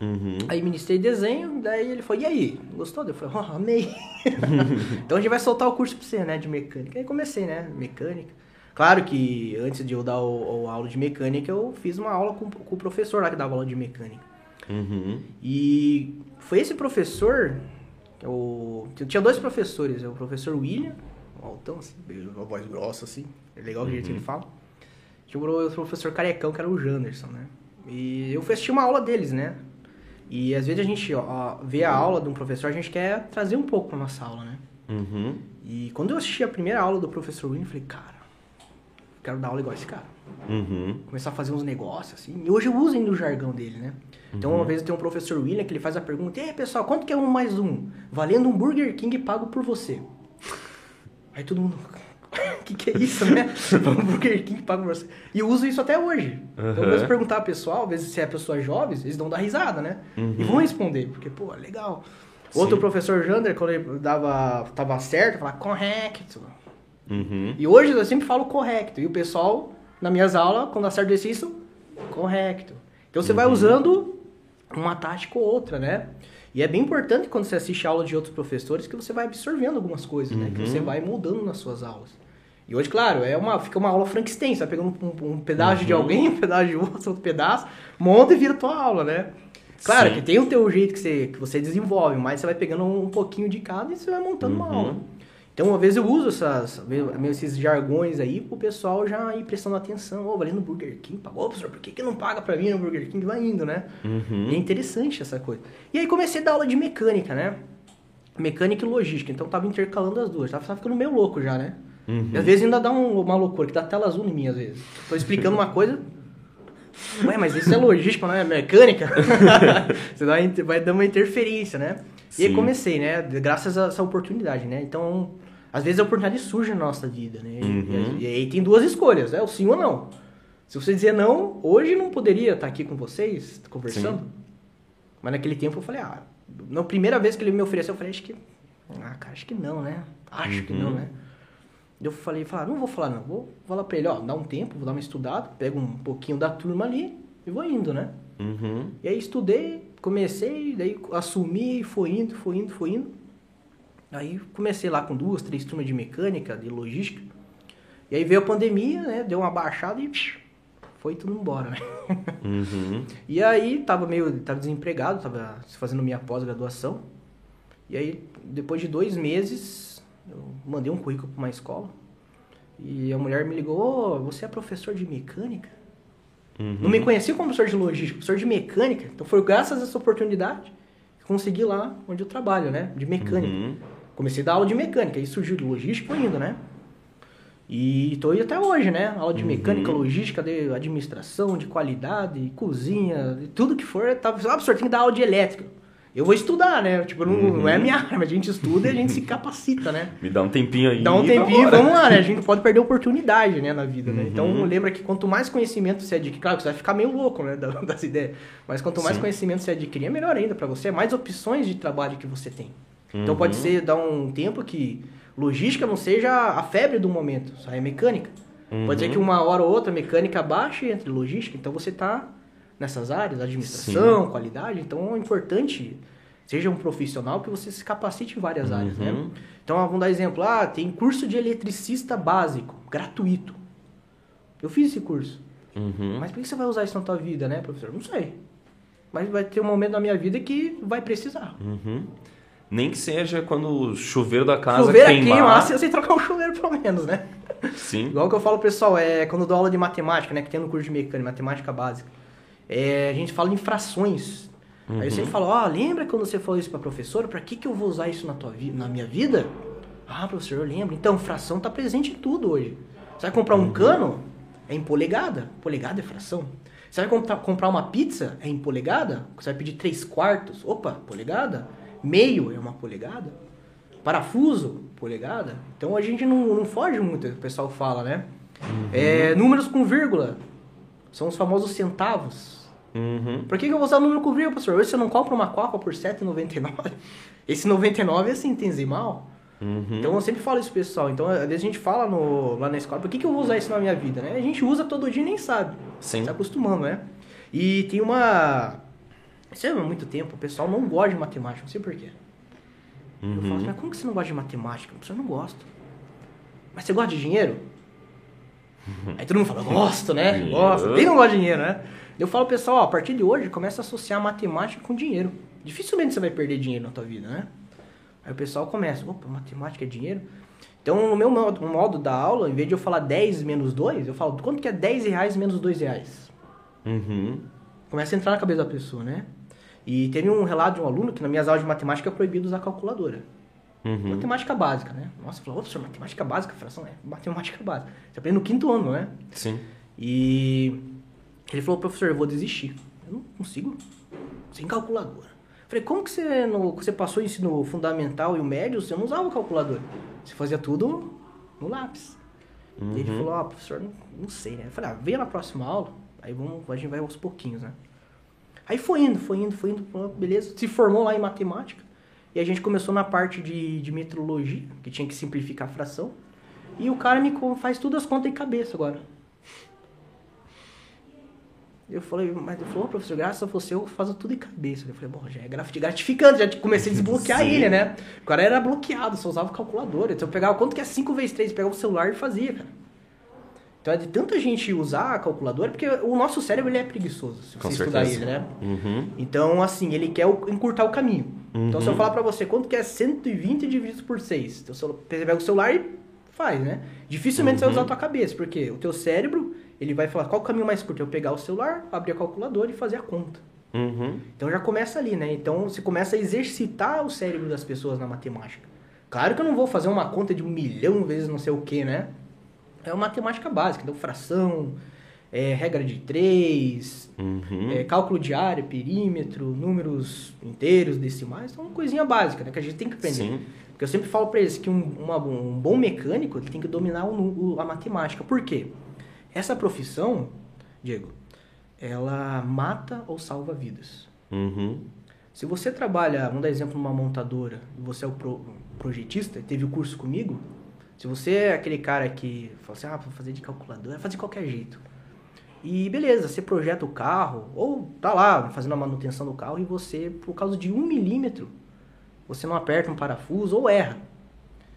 Speaker 1: Uhum.
Speaker 2: Aí ministrei desenho, daí ele falou, e aí, gostou? Eu falei, oh, amei. então a gente vai soltar o curso pra você, né, de mecânica. Aí comecei, né, mecânica. Claro que antes de eu dar o, o aula de mecânica, eu fiz uma aula com, com o professor lá que dava aula de mecânica.
Speaker 1: Uhum.
Speaker 2: E foi esse professor, eu, eu tinha dois professores, o professor William, um altão assim, uma voz grossa assim, é legal o jeito que ele fala. Tinha o professor carecão, que era o Janderson, né? E eu fui assistir uma aula deles, né? E às vezes a gente ó, vê a aula de um professor, a gente quer trazer um pouco pra nossa aula, né?
Speaker 1: Uhum.
Speaker 2: E quando eu assisti a primeira aula do professor William, eu falei, cara, quero dar aula igual esse cara.
Speaker 1: Uhum.
Speaker 2: Começar a fazer uns negócios, assim. E hoje eu uso ainda o jargão dele, né? Então, uma vez eu tenho um professor William que ele faz a pergunta, e aí, pessoal, quanto que é um mais um? Valendo um Burger King pago por você. Aí todo mundo, que, que é isso, né? um Burger King pago por você. E eu uso isso até hoje. Então,
Speaker 1: Uhum.
Speaker 2: se perguntar ao pessoal, às vezes se é pessoas jovens, eles dão dar risada, né? E vão responder, porque, pô, legal. Outro
Speaker 1: Sim.
Speaker 2: professor Jander, quando ele dava, tava certo, falava correto.
Speaker 1: Uhum.
Speaker 2: E hoje eu sempre falo correto. E o pessoal, nas minhas aulas, quando acerta isso, correto. Então você vai usando uma tática ou outra, né? E é bem importante quando você assiste a aula de outros professores que você vai absorvendo algumas coisas, né? Que você vai mudando nas suas aulas. E hoje, claro, é uma, fica uma aula Frankenstein. Você vai pegando um, um pedaço de alguém, um pedaço de outro, outro pedaço, monta e vira tua aula, né? Claro
Speaker 1: Sim.
Speaker 2: que tem o teu jeito que você, que você desenvolve, mas você vai pegando um pouquinho de cada e você vai montando uma
Speaker 1: Uhum.
Speaker 2: aula. Então, uma vez eu uso essas, esses jargões aí pro pessoal já ir prestando atenção. Ô, valendo Burger King, pagou, professor, por que, que não paga pra mim no Burger King? Vai indo, né?
Speaker 1: Uhum.
Speaker 2: E é interessante essa coisa. E aí comecei a dar aula de mecânica, né? Mecânica e logística. Então tava intercalando as duas. Tava, tava ficando meio louco já, né?
Speaker 1: Uhum.
Speaker 2: E às vezes ainda dá um- uma loucura, que dá tela azul em mim às vezes. Tô explicando uma coisa. Ué, mas isso é logística, não é mecânica? Você inter- vai dar uma interferência, né? E aí
Speaker 1: Sim.
Speaker 2: comecei, né? Graças a essa oportunidade, né? Então, às vezes a oportunidade surge na nossa vida, né? E-
Speaker 1: Uhum.
Speaker 2: E, aí tem duas escolhas, é o sim ou não. Se você dizer não, hoje não poderia estar aqui com vocês, conversando.
Speaker 1: Sim.
Speaker 2: Mas naquele tempo eu falei, ah, na primeira vez que ele me ofereceu, eu falei, acho que. Ah, cara, acho que não, né? Acho que
Speaker 1: Uhum.
Speaker 2: não, né? Eu falei, falar, não vou falar não, vou falar pra ele, ó, dá um tempo, vou dar uma estudada, pego um pouquinho da turma ali e vou indo, né?
Speaker 1: Uhum.
Speaker 2: E aí estudei, comecei, daí assumi, foi indo, foi indo, foi indo. Aí comecei lá com duas, três turmas de mecânica, de logística. E aí veio a pandemia, né? Deu uma baixada e foi tudo embora, né?
Speaker 1: Uhum.
Speaker 2: E aí tava meio, tava desempregado, tava fazendo minha pós-graduação. E aí, depois de dois meses, eu mandei um currículo para uma escola. E a mulher me ligou, ô, você é professor de mecânica?
Speaker 1: Uhum.
Speaker 2: Não me conhecia como professor de logística, professor de mecânica. Então foi graças a essa oportunidade que consegui lá onde eu trabalho, né? De mecânica.
Speaker 1: Uhum.
Speaker 2: Comecei a dar aula de mecânica, aí surgiu de logística ainda, né? E tô aí até hoje, né? Aula de mecânica,
Speaker 1: Uhum.
Speaker 2: logística, de administração, de qualidade, cozinha, de tudo que for. Tá, ah, professor, tem que dar aula de elétrica. Eu vou estudar, né? Tipo, não, não é a minha mas a gente estuda e a gente se capacita, né?
Speaker 1: Me dá um tempinho aí.
Speaker 2: Dá um tempinho e vamos lá, né? A gente pode perder oportunidade, né, na vida, né?
Speaker 1: Uhum.
Speaker 2: Então lembra que quanto mais conhecimento você adquire, claro que você vai ficar meio louco, né, da- das ideias, mas quanto mais
Speaker 1: Sim.
Speaker 2: conhecimento você adquirir, é melhor ainda pra você, é mais opções de trabalho que você tem. Então
Speaker 1: Uhum.
Speaker 2: pode ser dar um tempo que logística não seja a febre do momento, só é mecânica. Pode ser
Speaker 1: Uhum.
Speaker 2: que uma hora ou outra a mecânica baixe entre logística, então você tá nessas áreas, administração, qualidade, então é importante seja um profissional que você se capacite em várias áreas, né?
Speaker 1: Uhum.
Speaker 2: Então, vamos dar exemplo. Ah, tem curso de eletricista básico, gratuito. Eu fiz esse curso.
Speaker 1: Uhum.
Speaker 2: Mas por que você vai usar isso na tua vida, né, professor? Não sei. Mas vai ter um momento na minha vida que vai precisar.
Speaker 1: Uhum. Nem que seja quando o chuveiro da casa
Speaker 2: chuveiro é
Speaker 1: queimar.
Speaker 2: queimar, você você trocar o chuveiro pelo menos, né?
Speaker 1: Sim.
Speaker 2: Igual que eu falo, pessoal, é quando eu dou aula de matemática, né, que tem no curso de mecânica, matemática básica. É, a gente fala em frações. Aí eu sempre falo, ó, lembra quando você falou isso pra professora? Pra que, que eu vou usar isso na, tua na minha vida? Ah, professor, eu lembro. Então, fração tá presente em tudo hoje. Você vai comprar um cano? É em polegada. Polegada é fração. Você vai comprar, comprar uma pizza? É em polegada. Você vai pedir 3 quartos? Opa, polegada. Meio é uma polegada. Parafuso, polegada. Então a gente não, não foge muito, o pessoal fala, né? É, números com vírgula. São os famosos centavos.
Speaker 1: Uhum.
Speaker 2: Por que, que eu vou usar número com vírgula, professor? Hoje você não compra uma coca por R$ 7,99? Esse 99 é centesimal.
Speaker 1: Uhum.
Speaker 2: Então eu sempre falo isso, pessoal. Então, às vezes a gente fala no, lá na escola, por que, que eu vou usar isso na minha vida, né? A gente usa todo dia e nem sabe.
Speaker 1: Sim.
Speaker 2: Se acostumando, né? E tem uma... Isso é há muito tempo, o pessoal não gosta de matemática, não sei porquê. Eu falo assim, mas como que você não gosta de matemática? Eu não gosto. Mas você gosta de dinheiro? Aí todo mundo fala, gosto, né? Gosto. Quem não gosta de dinheiro, né? Eu falo, pessoal, ó, a partir de hoje, começa a associar matemática com dinheiro. Dificilmente você vai perder dinheiro na tua vida, né? Aí o pessoal começa, opa, matemática é dinheiro? Então, no meu modo, modo da aula, em vez de eu falar 10 menos 2, eu falo, quanto que é 10 reais menos 2 reais?
Speaker 1: Uhum.
Speaker 2: Começa a entrar na cabeça da pessoa, né? E teve um relato de um aluno que nas minhas aulas de matemática é proibido usar calculadora.
Speaker 1: Uhum.
Speaker 2: Matemática básica, né? Nossa, falou, ô, professor, matemática básica, fração é matemática básica. Você aprende no quinto ano, né?
Speaker 1: Sim.
Speaker 2: E ele falou, professor, eu vou desistir. Eu não consigo, sem calculadora. Falei, como que você, no, você passou o ensino fundamental e o médio, você não usava calculadora? Você fazia tudo no lápis.
Speaker 1: Uhum.
Speaker 2: Ele falou, ah, professor, não, não sei, né? Eu falei, ah, venha na próxima aula, aí vamos, a gente vai aos pouquinhos, né? Aí foi indo, foi indo, foi indo, beleza. Se formou lá em matemática. E a gente começou na parte de, de metrologia, que tinha que simplificar a fração. E o cara me faz tudo as contas em cabeça agora. Eu falei, mas ele falou, "Ô, professor, graças a você eu faço tudo em cabeça. Eu falei, bom, já é grati- gratificante, já comecei a desbloquear
Speaker 1: Sim.
Speaker 2: ele, né? O cara era bloqueado, só usava calculadora. Então eu pegava quanto que é 5 vezes 3, pegava o celular e fazia, cara. Então é de tanta gente usar a calculadora, porque o nosso cérebro ele é preguiçoso, se
Speaker 1: Com
Speaker 2: você estudar ele, né?
Speaker 1: Uhum.
Speaker 2: Então, assim, ele quer encurtar o caminho. Então, se eu
Speaker 1: Uhum.
Speaker 2: falar pra você quanto que é 120 dividido por 6, então você pega o celular e faz, né? Dificilmente você vai
Speaker 1: Uhum.
Speaker 2: usar a tua cabeça, porque o teu cérebro, ele vai falar qual o caminho mais curto? Eu pegar o celular, abrir a calculadora e fazer a conta.
Speaker 1: Uhum.
Speaker 2: Então já começa ali, né? Então você começa a exercitar o cérebro das pessoas na matemática. Claro que eu não vou fazer uma conta de um milhão vezes não sei o que, né? É uma matemática básica, então fração, é, regra de três,
Speaker 1: Uhum.
Speaker 2: é, cálculo de área, perímetro, números inteiros, decimais, então uma coisinha básica, né? Que a gente tem que aprender.
Speaker 1: Sim.
Speaker 2: Porque eu sempre falo pra eles que um, uma- um bom mecânico tem que dominar o o- a matemática. Por quê? Essa profissão, Diego, ela mata ou salva vidas.
Speaker 1: Uhum.
Speaker 2: Se você trabalha, vamos dar exemplo, numa montadora, e você é o pro- projetista, teve o curso comigo, se você é aquele cara que fala assim, ah, vou fazer de calculadora, fazer de qualquer jeito. E beleza, você projeta o carro, ou tá lá fazendo a manutenção do carro, e você, por causa de um milímetro, você não aperta um parafuso ou erra.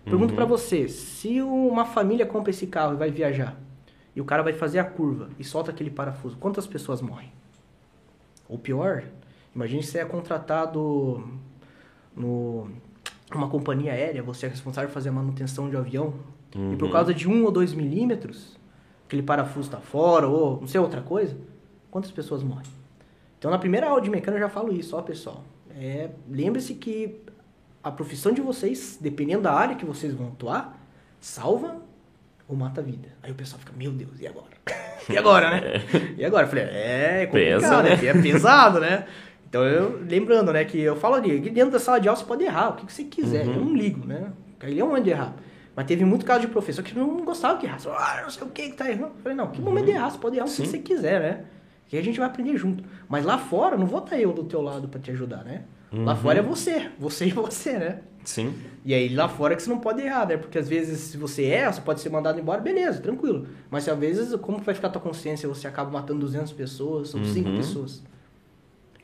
Speaker 2: Pergunto
Speaker 1: Uhum.
Speaker 2: pra você, se uma família compra esse carro e vai viajar, e o cara vai fazer a curva e solta aquele parafuso, quantas pessoas morrem? Ou pior, imagine se você é contratado no uma companhia aérea, você é responsável por fazer a manutenção de um avião, e por
Speaker 1: Uhum.
Speaker 2: causa de um ou dois milímetros, aquele parafuso tá fora, ou não sei outra coisa, quantas pessoas morrem? Então na primeira aula de mecânica eu já falo isso, ó pessoal. É, Lembre-se que a profissão de vocês, dependendo da área que vocês vão atuar, salva ou mata a vida. Aí o pessoal fica, meu Deus, e agora? e agora, né? E agora? Eu falei, é, é complicado,
Speaker 1: Pesa, né?
Speaker 2: é pesado, né? Então, eu, lembrando, né, que eu falo ali, dentro da sala de aula você pode errar, o que, que você quiser,
Speaker 1: Uhum.
Speaker 2: eu não ligo, né? Ali é um momento de errar. Mas teve muito caso de professor que não gostava que errasse. Ah, não sei o que que tá errando. Eu falei, não, que momento de errar, você pode errar o que
Speaker 1: Sim.
Speaker 2: você quiser, né? Que a gente vai aprender junto. Mas lá fora, não vou estar eu do teu lado pra te ajudar, né? Lá
Speaker 1: Uhum.
Speaker 2: fora é você, você e você, né?
Speaker 1: Sim.
Speaker 2: E aí lá fora que você não pode errar, né? Porque às vezes se você erra, você pode ser mandado embora, beleza, tranquilo. Mas se às vezes, como que vai ficar a tua consciência? Você acaba matando 200 pessoas, 5
Speaker 1: Uhum.
Speaker 2: pessoas.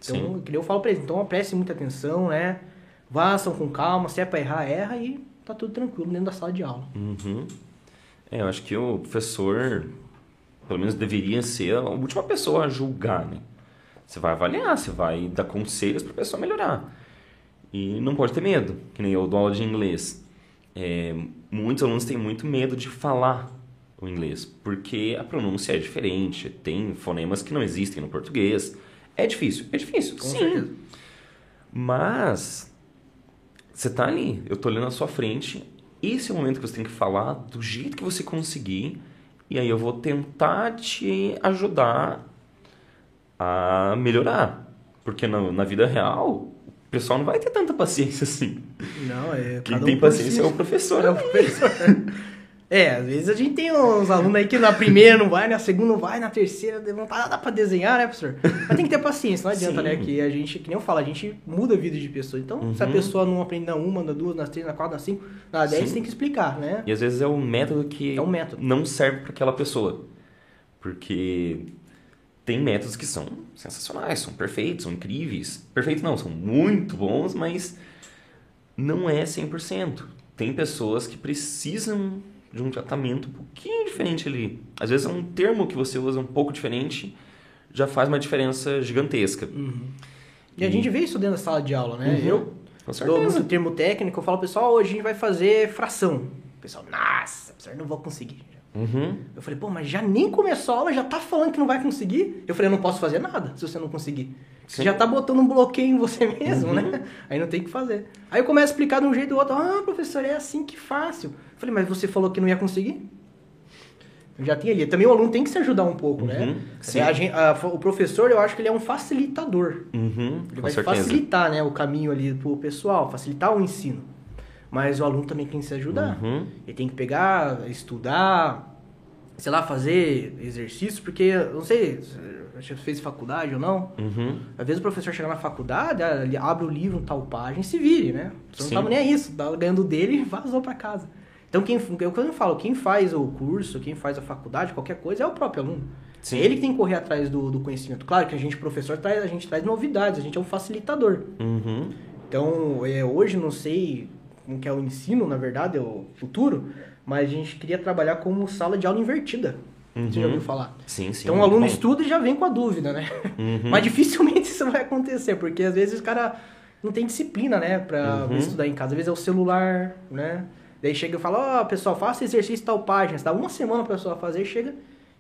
Speaker 2: Então,
Speaker 1: Sim.
Speaker 2: que eu falo pra eles, então preste muita atenção, né? Vaçam com calma, se é pra errar, erra e tá tudo tranquilo dentro da sala de aula.
Speaker 1: Uhum. É, eu acho que o professor, pelo menos, deveria ser a última pessoa a julgar, né? Você vai avaliar, você vai dar conselhos para a pessoa melhorar. E não pode ter medo, que nem eu dou aula de inglês. É, muitos alunos têm muito medo de falar o inglês, porque a pronúncia é diferente, tem fonemas que não existem no português. É difícil, é difícil,
Speaker 2: Com
Speaker 1: sim.
Speaker 2: certeza.
Speaker 1: Mas você tá ali, eu tô olhando na sua frente. Esse é o momento que você tem que falar do jeito que você conseguir. E aí eu vou tentar te ajudar a melhorar. Porque na, na vida real, o pessoal não vai ter tanta paciência assim.
Speaker 2: Não, é.
Speaker 1: Quem
Speaker 2: um
Speaker 1: tem
Speaker 2: por
Speaker 1: paciência é o professor.
Speaker 2: É o professor. É, às vezes a gente tem uns alunos aí que na primeira não vai, na segunda não vai, na terceira não tá nada pra desenhar, né, professor? Mas tem que ter paciência, não adianta,
Speaker 1: Sim.
Speaker 2: né? Que a gente, que nem eu falo, a gente muda a vida de pessoa. Então, se a
Speaker 1: Uhum.
Speaker 2: pessoa não aprende na uma, na duas, na três, na quatro, na cinco, na dez,
Speaker 1: Sim.
Speaker 2: tem que explicar, né?
Speaker 1: E às vezes é o método que
Speaker 2: É um método.
Speaker 1: não serve para aquela pessoa. Porque tem métodos que são sensacionais, são perfeitos, são incríveis. Perfeitos não, são muito bons, mas não é 100%. Tem pessoas que precisam de um tratamento um pouquinho diferente ali. Às vezes é um termo que você usa um pouco diferente, já faz uma diferença gigantesca.
Speaker 2: E a gente vê isso dentro da sala de aula, né?
Speaker 1: Uhum.
Speaker 2: Eu
Speaker 1: Com
Speaker 2: dou
Speaker 1: certeza.
Speaker 2: muito termo técnico, eu falo, pessoal, hoje a gente vai fazer fração. O pessoal, nossa, professor, não vou conseguir.
Speaker 1: Uhum.
Speaker 2: Eu falei, pô, mas já nem começou a aula, já tá falando que não vai conseguir? Eu falei, eu não posso fazer nada se você não conseguir. Você
Speaker 1: Sim.
Speaker 2: já tá botando um bloqueio em você mesmo, né? Aí não tem o que fazer. Aí eu começo a explicar de um jeito ou outro. Ah, professor, é assim que fácil. Eu falei, mas você falou que não ia conseguir? Eu já tinha ali. Também o aluno tem que se ajudar um pouco, né?
Speaker 1: Uhum, sim.
Speaker 2: A gen- a- o professor, eu acho que ele é um facilitador.
Speaker 1: Uhum.
Speaker 2: Ele
Speaker 1: Com
Speaker 2: vai
Speaker 1: certeza.
Speaker 2: facilitar né, o caminho ali pro pessoal, facilitar o ensino. Mas o aluno também tem que se ajudar.
Speaker 1: Uhum.
Speaker 2: Ele tem que pegar, estudar, sei lá, fazer exercício, porque, não sei, se você fez faculdade ou não.
Speaker 1: Uhum.
Speaker 2: Às vezes o professor chega na faculdade, ah, ele abre o livro, tal página e se vire, né? Você não
Speaker 1: Sim.
Speaker 2: tava nem aí, você tava ganhando dele e vazou pra casa. Então, quem, eu, quando eu falo, quem faz o curso, quem faz a faculdade, qualquer coisa, é o próprio aluno.
Speaker 1: Sim.
Speaker 2: É ele que tem que correr atrás do, do conhecimento. Claro que a gente, professor, traz, a gente traz novidades, a gente é um facilitador.
Speaker 1: Uhum.
Speaker 2: Então, é, hoje não sei como que é o ensino, na verdade, é o futuro, mas a gente queria trabalhar como sala de aula invertida. Você já
Speaker 1: Uhum.
Speaker 2: ouviu falar?
Speaker 1: Sim, sim.
Speaker 2: Então o aluno estuda e já vem com a dúvida, né?
Speaker 1: Uhum.
Speaker 2: Mas dificilmente isso vai acontecer, porque às vezes o cara não tem disciplina, né, pra
Speaker 1: Uhum.
Speaker 2: estudar em casa. Às vezes é o celular, né? Daí chega e fala, ó, pessoal, faça exercício tal página. Você dá uma semana pra pessoa fazer, chega,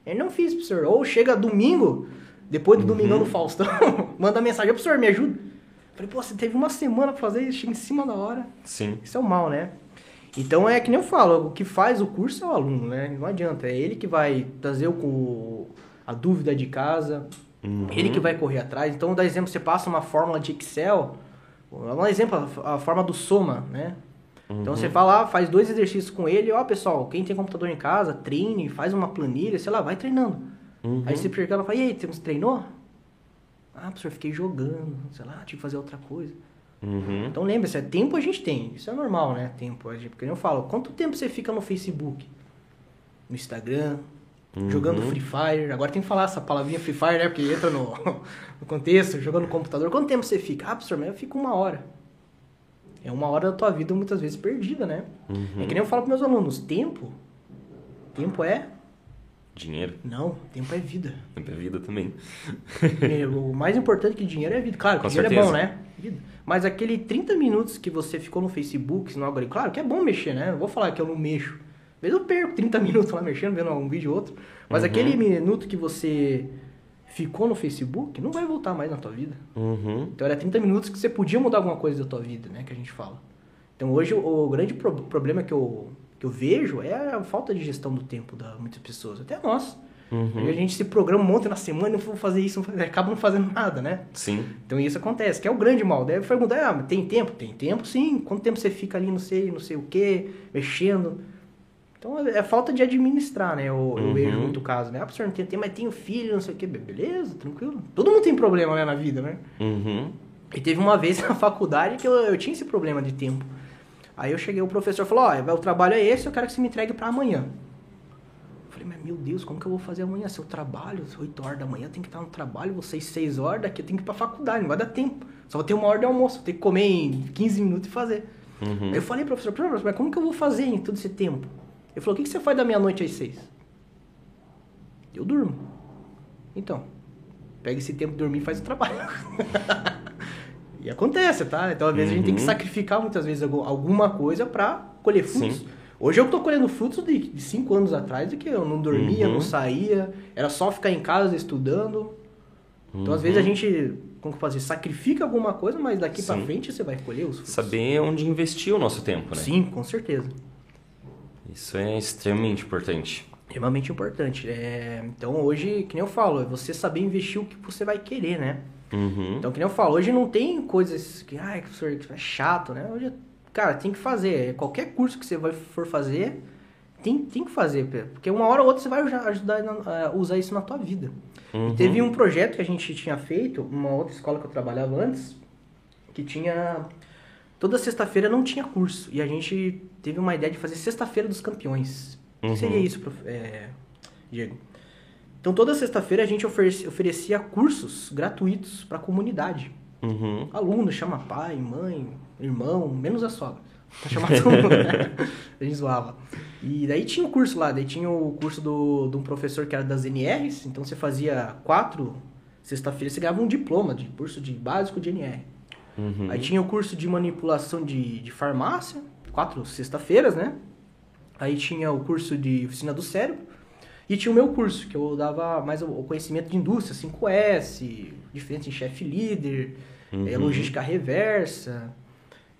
Speaker 2: ele não fiz, professor. Ou chega domingo, depois do
Speaker 1: Uhum.
Speaker 2: domingão do Faustão, manda mensagem, professor, me ajuda. Falei, pô, você teve uma semana pra fazer, chega em cima da hora.
Speaker 1: Sim.
Speaker 2: Isso é o mal, né? Então é que nem eu falo, o que faz o curso é o aluno, né? Não adianta, é ele que vai trazer o, a dúvida de casa,
Speaker 1: Uhum.
Speaker 2: ele que vai correr atrás. Então, dá exemplo, você passa uma fórmula de Excel, um exemplo, a, forma do soma, né? Então você vai lá, faz dois exercícios com ele, ó pessoal, quem tem computador em casa, treine, faz uma planilha, sei lá, vai treinando.
Speaker 1: Uhum.
Speaker 2: Aí você chega e fala, e aí, você treinou? Ah, professor, fiquei jogando, sei lá, tive que fazer outra coisa.
Speaker 1: Uhum.
Speaker 2: Então lembre-se, é tempo a gente tem. Isso é normal, né? Tempo. a gente- Porque eu falo, quanto tempo você fica no Facebook? No Instagram?
Speaker 1: Uhum.
Speaker 2: Jogando Free Fire? Agora tem que falar essa palavrinha Free Fire, né? Porque entra no, no contexto, jogando no computador. Quanto tempo você fica? Ah, professor, mas eu fico uma hora. É uma hora da tua vida muitas vezes perdida, né?
Speaker 1: Uhum.
Speaker 2: É que nem eu falo para meus alunos, tempo. Tempo é.
Speaker 1: Dinheiro.
Speaker 2: Não, tempo é vida.
Speaker 1: Tempo é vida também.
Speaker 2: É, o mais importante que dinheiro é vida. Claro,
Speaker 1: Com
Speaker 2: dinheiro
Speaker 1: certeza.
Speaker 2: é bom, né? Vida. Mas aquele 30 minutos que você ficou no Facebook, no algoritmo, claro que é bom mexer, né? Não vou falar que eu não mexo. Às vezes eu perco 30 minutos lá mexendo, vendo um vídeo ou outro. Mas
Speaker 1: Uhum.
Speaker 2: aquele minuto que você ficou no Facebook, não vai voltar mais na tua vida.
Speaker 1: Uhum.
Speaker 2: Então era 30 minutos que você podia mudar alguma coisa da tua vida, né? Que a gente fala. Então hoje o, o grande pro- problema que eu, que eu vejo é a falta de gestão do tempo da muitas pessoas, até nós.
Speaker 1: Uhum.
Speaker 2: A gente se programa um monte na semana, não vou fazer isso, acaba não fazendo nada, né?
Speaker 1: Sim.
Speaker 2: Então isso acontece, que é o grande mal. Deve perguntar, ah, mas tem tempo? Tem tempo sim. Quanto tempo você fica ali, não sei, não sei o quê, mexendo? Então é é falta de administrar, né? Eu, eu
Speaker 1: Uhum.
Speaker 2: vejo muito caso, né? Ah, professor, não tem tempo, mas tenho filho, não sei o quê. Be- Beleza, tranquilo. Todo mundo tem problema, né, na vida, né?
Speaker 1: Uhum.
Speaker 2: E teve uma vez na faculdade que eu, eu tinha esse problema de tempo. Aí eu cheguei, o professor falou, ó, o trabalho é esse, eu quero que você me entregue pra amanhã. Eu falei, mas meu Deus, como que eu vou fazer amanhã? Se eu trabalho, 8 horas da manhã, eu tenho que estar no trabalho, vocês 6 horas, daqui eu tenho que ir pra faculdade, não vai dar tempo. Só vou ter uma hora de almoço, vou ter que comer em 15 minutos e fazer.
Speaker 1: Uhum.
Speaker 2: Aí eu falei, professor, professor, mas como que eu vou fazer em todo esse tempo? Ele falou, o que, que você faz da meia-noite às 6? Eu durmo. Então, pega esse tempo de dormir e faz o trabalho. e acontece, tá? Então, às vezes, a gente tem que
Speaker 1: Uhum.
Speaker 2: sacrificar muitas vezes algu- alguma coisa pra colher frutos.
Speaker 1: Sim.
Speaker 2: Hoje eu tô colhendo frutos de, de cinco anos atrás, de que eu não dormia,
Speaker 1: Uhum.
Speaker 2: não saía, era só ficar em casa estudando. Então, às vezes, a gente, como que dizer, sacrifica alguma coisa, mas daqui pra
Speaker 1: Uhum. Sim.
Speaker 2: frente você vai colher os frutos.
Speaker 1: Saber onde investir o nosso tempo, né?
Speaker 2: Sim, com certeza.
Speaker 1: Isso é extremamente importante.
Speaker 2: Extremamente importante. É, então hoje, que nem eu falo, é você saber investir o que você vai querer, né?
Speaker 1: Uhum.
Speaker 2: Então, que nem eu falo, hoje não tem coisas que, ai, professor, é chato, né? Hoje, cara, tem que fazer. Qualquer curso que você for fazer, tem, tem que fazer, porque uma hora ou outra você vai ajudar a a usar isso na tua vida.
Speaker 1: Uhum.
Speaker 2: E teve um projeto que a gente tinha feito, uma outra escola que eu trabalhava antes, que tinha. Toda sexta-feira não tinha curso. E a gente teve uma ideia de fazer Sexta-feira dos Campeões. O
Speaker 1: Uhum.
Speaker 2: que seria isso, prof- é, Diego? Então toda sexta-feira a gente oferecia, cursos gratuitos para a comunidade.
Speaker 1: Uhum.
Speaker 2: Aluno, chama pai, mãe, irmão, menos a sogra. Pra chamar todo mundo, né? A gente zoava. E daí tinha o curso lá, daí tinha o curso do, de um professor que era das NRs, então você fazia quatro sexta-feira, você ganhava um diploma de curso de básico de NR.
Speaker 1: Uhum.
Speaker 2: Aí tinha o curso de manipulação de, de farmácia, quatro sexta-feiras, né? Aí tinha o curso de oficina do cérebro. E tinha o meu curso, que eu dava mais o conhecimento de indústria, 5S, diferença em chefe líder,
Speaker 1: Uhum.
Speaker 2: eh, logística reversa.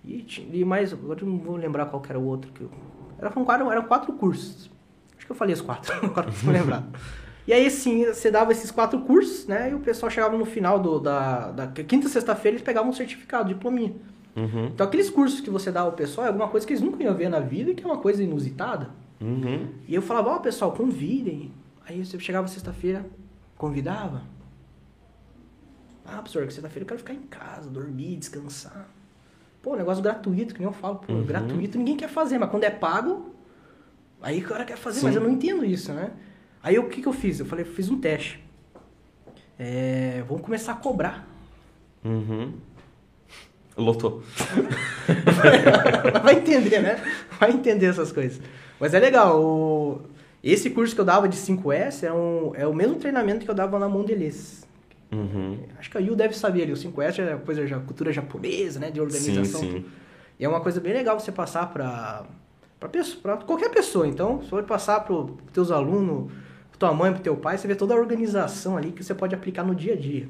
Speaker 2: E, e mais, agora eu não vou lembrar qual que era o outro. Que eu, era, quatro, eram quatro cursos. Acho que eu falei os quatro, agora não vou lembrar. E aí, sim, você dava esses quatro cursos, né? E o pessoal chegava no final do, da, da quinta sexta-feira, eles pegavam um certificado, diplominha.
Speaker 1: Uhum.
Speaker 2: Então, aqueles cursos que você dá ao pessoal é alguma coisa que eles nunca iam ver na vida e que é uma coisa inusitada.
Speaker 1: Uhum.
Speaker 2: E eu falava, ó, pessoal, convidem. Aí você chegava sexta-feira, convidava. Ah, professor, que sexta-feira eu quero ficar em casa, dormir, descansar. Pô, negócio gratuito, que nem eu falo, pô,
Speaker 1: Uhum.
Speaker 2: gratuito ninguém quer fazer, mas quando é pago, aí o cara quer fazer,
Speaker 1: Sim.
Speaker 2: mas eu não entendo isso, né? Aí o que, que eu fiz? Eu falei, eu fiz um teste. É, vamos começar a cobrar.
Speaker 1: Uhum. Lotou.
Speaker 2: Vai entender, né? Vai entender essas coisas. Mas é legal. o- Esse curso que eu dava de 5S é, um... é o mesmo treinamento que eu dava na Mondelez.
Speaker 1: Uhum.
Speaker 2: Acho que a Yu deve saber ali. O 5S é coisa já cultura japonesa, né? De
Speaker 1: Sim,
Speaker 2: organização.
Speaker 1: sim.
Speaker 2: E é uma coisa bem legal você passar para para qualquer pessoa. Então, você pode passar para os teus alunos, pra tua mãe, pro teu pai, você vê toda a organização ali que você pode aplicar no dia a dia.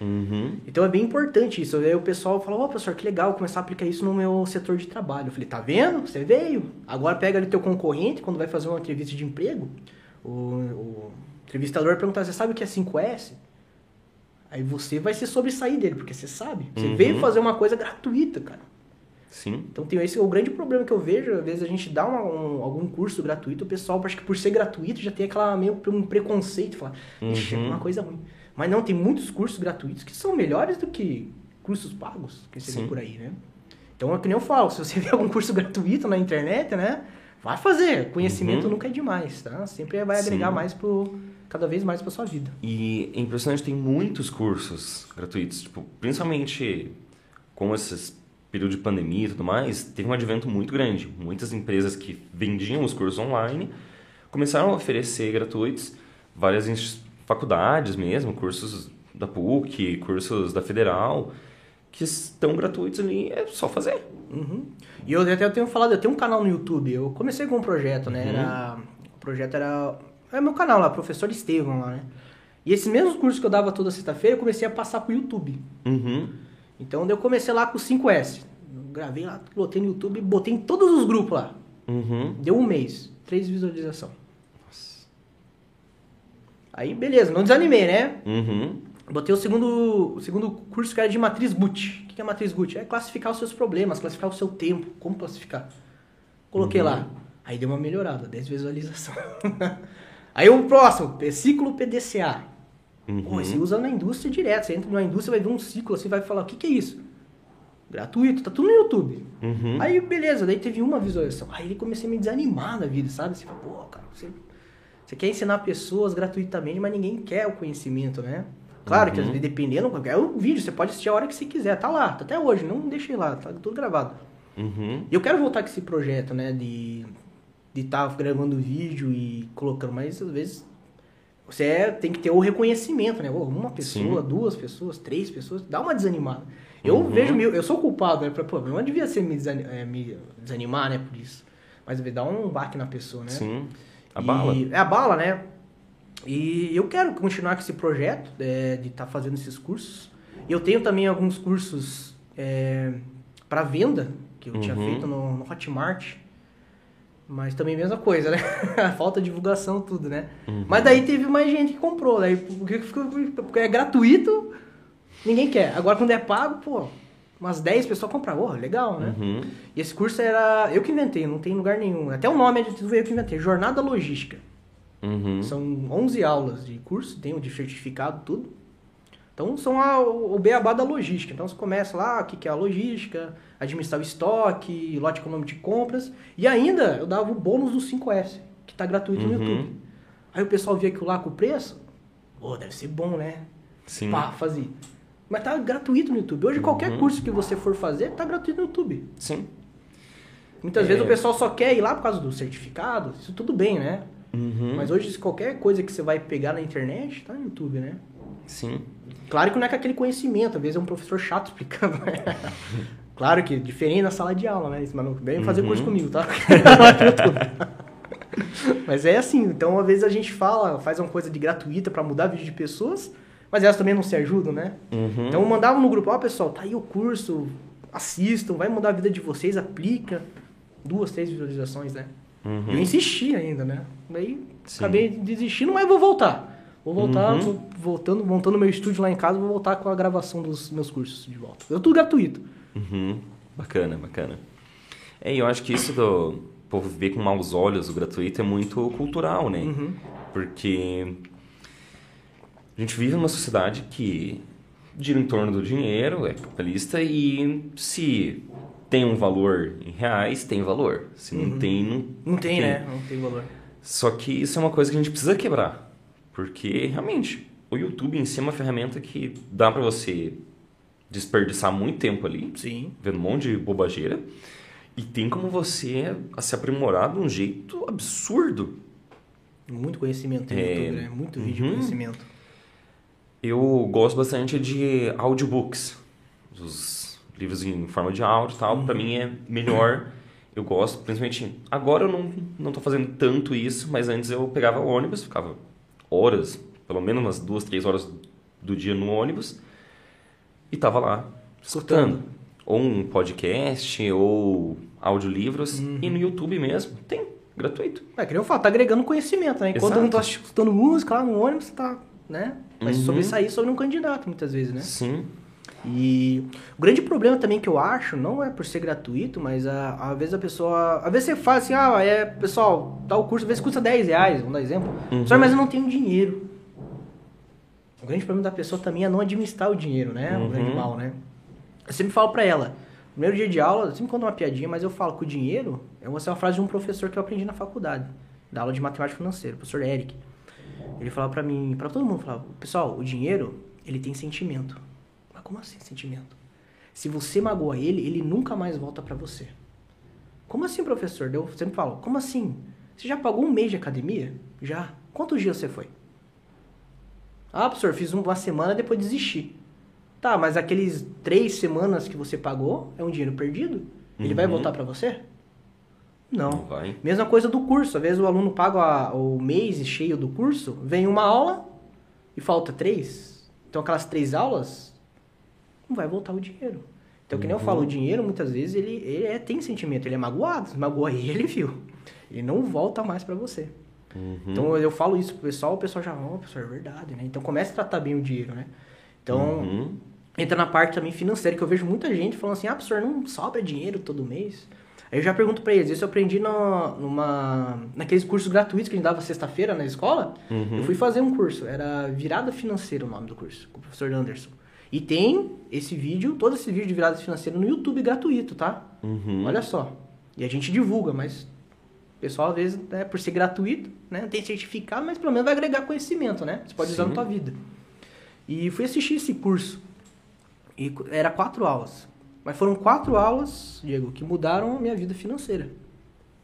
Speaker 1: Uhum.
Speaker 2: Então é bem importante isso. Aí o pessoal falou, ó, professor, que legal começar a aplicar isso no meu setor de trabalho. Eu falei, tá vendo? Você veio. Agora pega ali teu concorrente, quando vai fazer uma entrevista de emprego, o, o entrevistador perguntar, você sabe o que é 5S? Aí você vai se sobressair dele, porque você sabe. Você
Speaker 1: Uhum.
Speaker 2: veio fazer uma coisa gratuita, cara.
Speaker 1: Sim.
Speaker 2: Então tem esse é o grande problema que eu vejo, às vezes a gente dá uma- um- algum curso gratuito, o pessoal acha que por ser gratuito já tem aquela meio um preconceito, fala, ixi, é
Speaker 1: Uhum.
Speaker 2: uma coisa ruim. Mas não, tem muitos cursos gratuitos que são melhores do que cursos pagos que você vê
Speaker 1: Sim.
Speaker 2: por aí, né? Então é que nem eu falo, se você vê algum curso gratuito na internet, né? Vai fazer. Conhecimento
Speaker 1: Uhum.
Speaker 2: nunca é demais, tá? Sempre vai agregar
Speaker 1: Sim.
Speaker 2: mais pro. cada vez mais pra sua vida.
Speaker 1: E é impressionante, tem muitos cursos gratuitos, tipo, principalmente com esses período de pandemia e tudo mais, teve um advento muito grande. Muitas empresas que vendiam os cursos online começaram a oferecer gratuitos, várias faculdades mesmo, cursos da PUC, cursos da Federal, que estão gratuitos ali, é só fazer.
Speaker 2: Uhum. E eu até tenho falado, eu tenho um canal no YouTube. Eu comecei com um projeto, né?
Speaker 1: Uhum.
Speaker 2: Era, o projeto era. É meu canal lá, professor Estevam lá, né? E esses mesmos cursos que eu dava toda sexta-feira, eu comecei a passar pro YouTube.
Speaker 1: Uhum.
Speaker 2: Então eu comecei lá com o 5S. Eu gravei lá, botei no YouTube, botei em todos os grupos lá.
Speaker 1: Uhum.
Speaker 2: Deu um mês, três visualizações. Aí, beleza, não desanimei, né?
Speaker 1: Uhum.
Speaker 2: Botei o segundo, o segundo curso que era de matriz GUT. O que é matriz GUT? É classificar os seus problemas, classificar o seu tempo. Como classificar? Coloquei
Speaker 1: Uhum.
Speaker 2: lá. Aí deu uma melhorada, 10 visualizações. Aí o próximo, ciclo PDCA.
Speaker 1: Uhum.
Speaker 2: Pô, esse usa na indústria direto. Você entra na indústria, vai ver um ciclo assim, vai falar, o que, que é isso? Gratuito, tá tudo no YouTube.
Speaker 1: Uhum.
Speaker 2: Aí, beleza, daí teve uma visualização. Aí ele comecei a me desanimar na vida, sabe? Você fala, pô, cara, você, você quer ensinar pessoas gratuitamente, mas ninguém quer o conhecimento, né? Claro que
Speaker 1: Uhum.
Speaker 2: vezes, dependendo, é um vídeo, você pode assistir a hora que você quiser, tá lá, tá até hoje, não deixei lá, tá tudo gravado.
Speaker 1: Uhum.
Speaker 2: E eu quero voltar com esse projeto, né, de de estar gravando vídeo e colocando, mas às vezes você é- tem que ter o reconhecimento, né? Uma pessoa,
Speaker 1: Sim.
Speaker 2: duas pessoas, três pessoas, dá uma desanimada. Eu
Speaker 1: Uhum.
Speaker 2: vejo, meu, eu sou culpado, né? Pô, não devia ser é, me desanimar, né, por isso. Mas dá um baque na pessoa, né?
Speaker 1: Sim. A
Speaker 2: E-
Speaker 1: bala.
Speaker 2: É a bala, né? E eu quero continuar com esse projeto é, de estar fazendo esses cursos. Eu tenho também alguns cursos para venda, que eu tinha
Speaker 1: Uhum.
Speaker 2: feito no, no Hotmart. Mas também mesma coisa, né? Falta divulgação, tudo, né?
Speaker 1: Uhum.
Speaker 2: Mas daí teve mais gente que comprou. Daí, porque é gratuito, ninguém quer. Agora quando é pago, pô, umas 10 pessoas compraram. Oh, legal, né?
Speaker 1: Uhum.
Speaker 2: E esse curso era eu que inventei, não tem em lugar nenhum. Até o nome é de tudo eu que inventei. Jornada Logística.
Speaker 1: Uhum.
Speaker 2: São 11 aulas de curso, tem o de certificado, tudo. Então, são a, o beabá da logística. Então, você começa lá, o que que é a logística, administrar o estoque, lote econômico de compras. E ainda, eu dava o bônus do 5S, que está gratuito no
Speaker 1: Uhum.
Speaker 2: YouTube. Aí o pessoal via aquilo lá com o preço, pô, deve ser bom, né?
Speaker 1: Sim.
Speaker 2: Pá, fazia. Mas tá gratuito no YouTube. Hoje, qualquer
Speaker 1: Uhum.
Speaker 2: curso que você for fazer, tá gratuito no YouTube.
Speaker 1: Sim.
Speaker 2: Muitas
Speaker 1: É.
Speaker 2: vezes o pessoal só quer ir lá por causa do certificado, isso tudo bem, né?
Speaker 1: Uhum.
Speaker 2: Mas hoje, qualquer coisa que você vai pegar na internet, tá no YouTube, né?
Speaker 1: Sim.
Speaker 2: Claro que não é com aquele conhecimento, às vezes é um professor chato explicando. né? claro que diferente na sala de aula, né? Mas não vem fazer
Speaker 1: Uhum.
Speaker 2: curso comigo, tá? Mas é assim, então às vezes a gente fala, faz uma coisa de gratuita para mudar a vida de pessoas, mas elas também não se ajudam, né?
Speaker 1: Uhum.
Speaker 2: Então eu mandava no grupo, ó pessoal, tá aí o curso, assistam, vai mudar a vida de vocês, aplica. Duas, três visualizações, né?
Speaker 1: Uhum.
Speaker 2: Eu insisti ainda, né? Daí
Speaker 1: Sim.
Speaker 2: acabei desistindo, mas vou voltar. Vou voltar,
Speaker 1: Uhum.
Speaker 2: vou voltando, montando meu estúdio lá em casa, vou voltar com a gravação dos meus cursos de volta. Eu tudo gratuito.
Speaker 1: Uhum. Bacana, bacana. É, e eu acho que isso do povo ver com maus olhos o gratuito é muito cultural, né?
Speaker 2: Uhum.
Speaker 1: Porque a gente vive numa sociedade que gira em torno do dinheiro, é capitalista, e se tem um valor em reais, tem valor. Se não tem, não,
Speaker 2: Não tem, né? Não tem valor.
Speaker 1: Só que isso é uma coisa que a gente precisa quebrar. Porque, realmente, o YouTube em si é uma ferramenta que dá pra você desperdiçar muito tempo ali,
Speaker 2: Sim.
Speaker 1: vendo um monte de bobageira. E tem como você se aprimorar de um jeito absurdo.
Speaker 2: Muito conhecimento no
Speaker 1: É.
Speaker 2: YouTube, né? Muito vídeo
Speaker 1: Uhum.
Speaker 2: conhecimento.
Speaker 1: Eu gosto bastante de audiobooks. Os livros em forma de áudio e tal, pra mim é melhor. Eu gosto, principalmente... Agora eu não, não tô fazendo tanto isso, mas antes eu pegava o ônibus, ficava horas, pelo menos umas duas, três horas do dia no ônibus, e tava lá, escutando. Ou um podcast, ou audiolivros, e no YouTube mesmo, tem, gratuito.
Speaker 2: É, que nem eu falo, tá agregando conhecimento, né? Enquanto eu não tô
Speaker 1: Exato.
Speaker 2: escutando música lá no ônibus, tá, né? Vai
Speaker 1: Uhum.
Speaker 2: sobressair sobre um candidato, muitas vezes, né?
Speaker 1: Sim.
Speaker 2: E o grande problema também que eu acho, não é por ser gratuito, mas a, às vezes a pessoa. Às vezes você fala assim, ah, é, pessoal, dá o curso, às vezes custa 10 reais, vamos dar exemplo.
Speaker 1: Uhum.
Speaker 2: Só, mas eu não tenho dinheiro. O grande problema da pessoa também é não administrar o dinheiro, né? O
Speaker 1: Uhum.
Speaker 2: grande mal, né? Eu sempre falo pra ela, no primeiro dia de aula, eu sempre conto uma piadinha, mas eu falo que o dinheiro é é uma frase de um professor que eu aprendi na faculdade, da aula de matemática financeira, o professor Eric. Ele falava pra mim, pra todo mundo, falava, pessoal, o dinheiro, ele tem sentimento. Mas como assim sentimento? Se você magoa ele, ele nunca mais volta pra você. Como assim, professor? Eu sempre falo, como assim? Você já pagou um mês de academia? Já. Quantos dias você foi? Ah, professor, fiz uma semana depois desisti. Tá, mas aqueles três semanas que você pagou é um dinheiro perdido? Ele vai
Speaker 1: Uhum.
Speaker 2: voltar pra você? Não.
Speaker 1: Não vai.
Speaker 2: Mesma coisa do curso. Às vezes o aluno paga a- o mês cheio do curso, vem uma aula e falta três. Então aquelas três aulas, não vai voltar o dinheiro. Então, que nem eu falo, o dinheiro muitas vezes ele, ele é- tem sentimento, ele é magoado. Magoa ele, viu? Ele não volta mais pra você.
Speaker 1: Uhum.
Speaker 2: Então eu falo isso pro pessoal, o pessoal já, ó, professor, é verdade, né? Então começa a tratar bem o dinheiro, né? Então,
Speaker 1: Uhum.
Speaker 2: entra na parte também financeira, que eu vejo muita gente falando assim, ah, professor, não sobra dinheiro todo mês. Aí eu já pergunto pra eles, isso eu aprendi numa, naqueles cursos gratuitos que a gente dava sexta-feira na escola.
Speaker 1: Uhum.
Speaker 2: Eu fui fazer um curso, era Virada Financeira o nome do curso, com o professor Anderson. E tem esse vídeo, todo esse vídeo de virada financeira no YouTube gratuito, tá?
Speaker 1: Uhum.
Speaker 2: Olha só. E a gente divulga, mas o pessoal, às vezes, né, por ser gratuito, né, não tem certificado, mas pelo menos vai agregar conhecimento, né? Você pode usar
Speaker 1: Sim.
Speaker 2: na tua vida. E fui assistir esse curso. E era quatro aulas. Mas foram quatro aulas, Diego, que mudaram a minha vida financeira.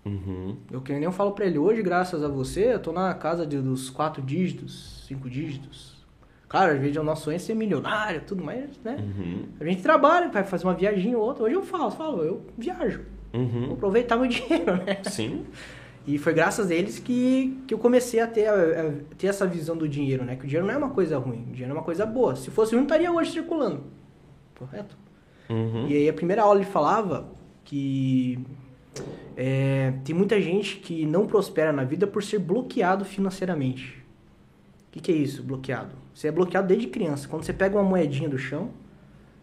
Speaker 1: Uhum.
Speaker 2: Eu que nem eu falo pra ele, hoje, graças a você, eu tô na casa de- dos quatro dígitos, cinco dígitos. Claro, às vezes o nosso sonho é ser milionário, tudo mais, né?
Speaker 1: Uhum.
Speaker 2: A gente trabalha, vai fazer uma viagem ou outra. Hoje eu falo, falo, eu viajo. Vou
Speaker 1: Uhum.
Speaker 2: aproveitar meu dinheiro, né?
Speaker 1: Sim.
Speaker 2: E foi graças a eles que, que eu comecei a ter, a, a ter essa visão do dinheiro, né? Que o dinheiro não é uma coisa ruim, o dinheiro é uma coisa boa. Se fosse ruim, não estaria hoje circulando. Correto?
Speaker 1: Uhum.
Speaker 2: E aí a primeira aula ele falava que é, tem muita gente que não prospera na vida por ser bloqueado financeiramente. O que, que é isso, bloqueado? Você é bloqueado desde criança. Quando você pega uma moedinha do chão,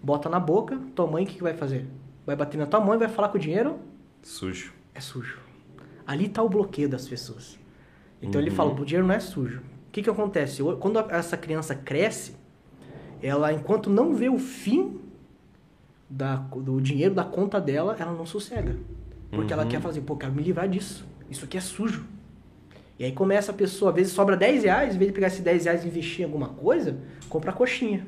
Speaker 2: bota na boca, tua mãe o que, que vai fazer? Vai bater na tua mãe, vai falar com o dinheiro,
Speaker 1: Sujo.
Speaker 2: é sujo. Ali está o bloqueio das pessoas. Então ele
Speaker 1: Uhum.
Speaker 2: fala, o dinheiro não é sujo. O que, que acontece? Quando essa criança cresce, ela, enquanto não vê o fim da, do dinheiro da conta dela, ela não sossega. Porque ela
Speaker 1: Uhum.
Speaker 2: quer fazer, pô, quero me livrar disso. Isso aqui é sujo. E aí começa a pessoa, às vezes sobra 10 reais, em vez de pegar esses 10 reais e investir em alguma coisa, compra coxinha.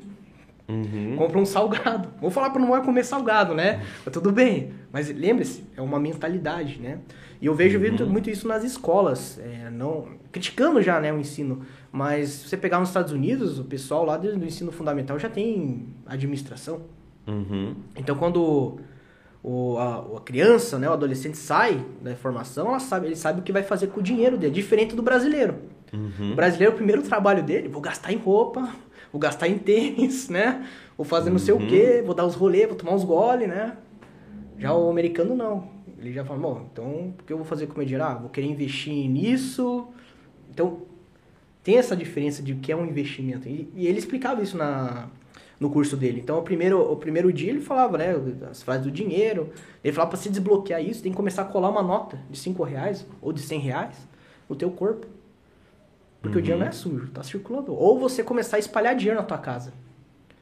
Speaker 1: Uhum.
Speaker 2: Compra um salgado. Vou falar para não vai comer salgado, né? Mas tudo bem. Mas lembre-se, é uma mentalidade, né? E eu vejo muito,
Speaker 1: Uhum.
Speaker 2: muito isso nas escolas, é, não criticando já, né, o ensino. Mas se você pegar nos Estados Unidos, o pessoal lá do ensino fundamental já tem administração.
Speaker 1: Uhum.
Speaker 2: Então quando o, a, a criança, né, o adolescente sai da formação, ela sabe, ele sabe o que vai fazer com o dinheiro dele, diferente do brasileiro.
Speaker 1: Uhum.
Speaker 2: O brasileiro, o primeiro trabalho dele, vou gastar em roupa, vou gastar em tênis, né? Vou fazer não sei o
Speaker 1: Uhum.
Speaker 2: quê, vou dar os rolês, vou tomar uns gole, né? Já o americano não. Ele já fala, bom, então o que eu vou fazer com o meu dinheiro? Ah, vou querer investir nisso. Então, tem essa diferença de o que é um investimento. E, e ele explicava isso na, no curso dele. Então, o primeiro, o primeiro dia ele falava, né, as frases do dinheiro. Ele falava para se desbloquear isso, tem que começar a colar uma nota de 5 reais ou de 100 reais no teu corpo. Porque o dinheiro não é sujo, tá circulando. Ou você começar a espalhar dinheiro na tua casa.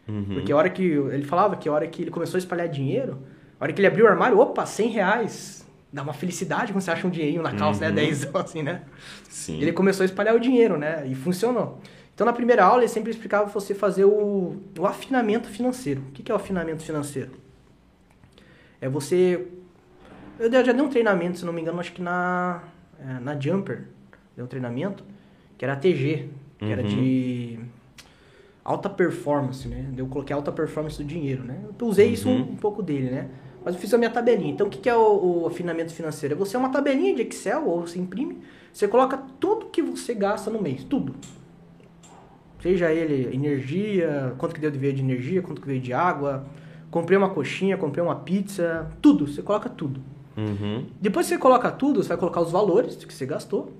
Speaker 1: Uhum.
Speaker 2: Porque a hora que. Ele falava que a hora que ele começou a espalhar dinheiro, a hora que ele abriu o armário, opa, 100 reais. Dá uma felicidade quando você acha um dinheirinho na calça,
Speaker 1: Uhum.
Speaker 2: né? 10 assim, né?
Speaker 1: Sim.
Speaker 2: Ele começou a espalhar o dinheiro, né? E funcionou. Então, na primeira aula, ele sempre explicava você fazer o, o afinamento financeiro. O que é o afinamento financeiro? É você... Eu já dei um treinamento, se não me engano, acho que na, é, na Jumper. Deu um treinamento, que era TG, que era
Speaker 1: Uhum.
Speaker 2: de alta performance, né? Eu coloquei alta performance do dinheiro, né? Eu usei isso um,
Speaker 1: Uhum.
Speaker 2: um pouco dele, né? Mas eu fiz a minha tabelinha. Então, o que que é o, o afinamento financeiro? É você é uma tabelinha de Excel, ou você imprime, você coloca tudo que você gasta no mês, tudo. Seja ele energia, quanto que deu de veio de energia, quanto que veio de água, comprei uma coxinha, comprei uma pizza, tudo, você coloca tudo.
Speaker 1: Uhum.
Speaker 2: Depois que você coloca tudo, você vai colocar os valores que você gastou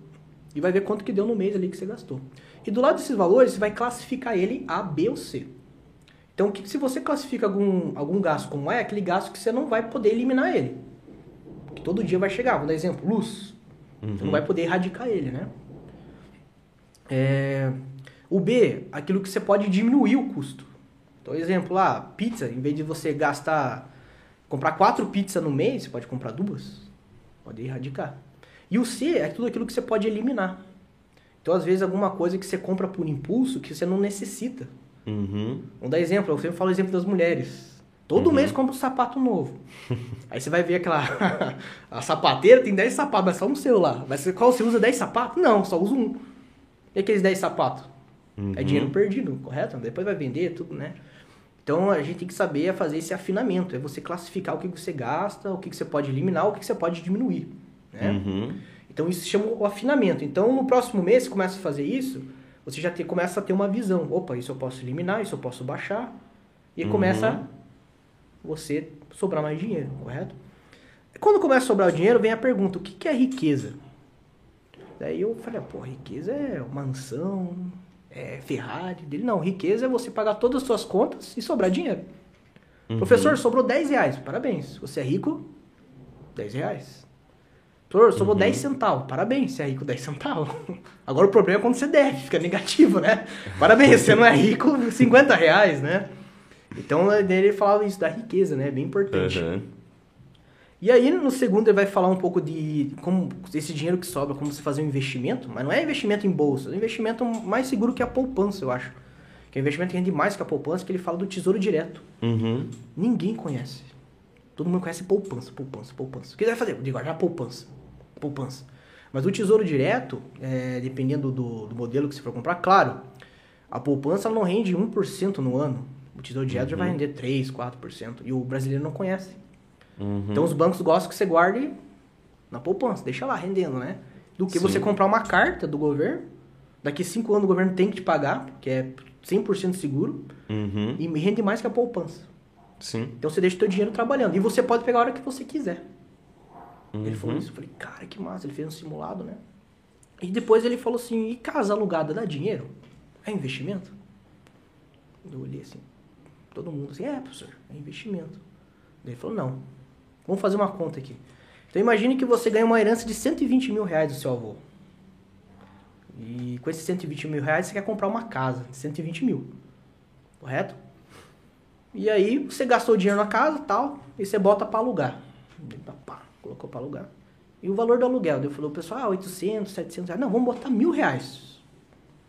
Speaker 2: e vai ver quanto que deu no mês ali que você gastou. E do lado desses valores, você vai classificar ele A, B ou C. Então, que, se você classifica algum, algum gasto como é, aquele gasto que você não vai poder eliminar ele. Porque todo dia vai chegar. Vou dar exemplo, luz. Você não vai poder erradicar ele, né? É, o B, aquilo que você pode diminuir o custo. Então, exemplo, lá, pizza, em vez de você gastar, comprar quatro pizzas no mês, você pode comprar duas. Pode erradicar. E o C é tudo aquilo que você pode eliminar. Então, às vezes, alguma coisa que você compra por impulso que você não necessita.
Speaker 1: Uhum.
Speaker 2: Vamos dar exemplo, eu sempre falo o exemplo das mulheres. Todo mês compra um sapato novo. Aí você vai ver aquela. a sapateira tem 10 sapatos, mas só um seu lá. Mas qual você usa 10 sapatos? Não, só usa um. E aqueles 10 sapatos? É dinheiro perdido, correto? Depois vai vender tudo, né? Então a gente tem que saber fazer esse afinamento. É você classificar o que você gasta, o que você pode eliminar, o que você pode diminuir. Né?
Speaker 1: Uhum.
Speaker 2: Então isso se chama o afinamento. Então no próximo mês, você começa a fazer isso, você já te- começa a ter uma visão. Opa, isso eu posso eliminar, isso eu posso baixar. E
Speaker 1: Uhum.
Speaker 2: começa você sobrar mais dinheiro, correto? Quando começa a sobrar o dinheiro, vem a pergunta, o que que é riqueza? Daí eu falei, pô, riqueza é mansão, é Ferrari. Dele, não, riqueza é você pagar todas as suas contas e sobrar dinheiro.
Speaker 1: Uhum.
Speaker 2: Professor, sobrou 10 reais. Parabéns. Você é rico? 10 reais. Professor, sobrou
Speaker 1: Uhum.
Speaker 2: 10 centavos. Parabéns, você é rico 10 centavos. Agora o problema é quando você deve, fica negativo, né? Parabéns, você não é rico 50 reais, né? Então ele falava isso da riqueza, né? Bem importante.
Speaker 1: Uhum.
Speaker 2: E aí, no segundo, ele vai falar um pouco de como esse dinheiro que sobra, como você fazer um investimento, mas não é investimento em bolsa, é um investimento mais seguro que a poupança, eu acho. Que é um investimento que rende mais que a poupança, que ele fala do tesouro direto.
Speaker 1: Uhum.
Speaker 2: Ninguém conhece. Todo mundo conhece poupança, poupança, poupança. O que você vai fazer? Eu digo, já poupança, poupança. Mas o tesouro direto, é, dependendo do, do modelo que você for comprar, claro, a poupança não rende 1% no ano. O tesouro direto já vai render 3%, 4%. E o brasileiro não conhece.
Speaker 1: Uhum.
Speaker 2: Então os bancos gostam que você guarde na poupança, deixa lá rendendo, né? Do que
Speaker 1: Sim.
Speaker 2: você comprar uma carta do governo, daqui 5 anos o governo tem que te pagar, que é 100% seguro,
Speaker 1: Uhum.
Speaker 2: e rende mais que a poupança.
Speaker 1: Sim.
Speaker 2: Então você deixa o teu dinheiro trabalhando. E você pode pegar a hora que você quiser. Ele
Speaker 1: Uhum.
Speaker 2: falou isso. Eu falei, cara, que massa. Ele fez um simulado, né? E depois ele falou assim, e casa alugada dá dinheiro? É investimento? Eu olhei assim, todo mundo assim, é, professor, é investimento. Daí ele falou, não. Vamos fazer uma conta aqui. Então imagine que você ganha uma herança de 120 mil reais do seu avô. E com esses 120 mil reais você quer comprar uma casa de 120 mil. Correto? E aí você gastou dinheiro na casa tal, e você bota pra alugar. Daí, pá, colocou pra alugar. E o valor do aluguel? Daí falou, pessoal, ah, 800, 700 reais. Não, vamos botar mil reais.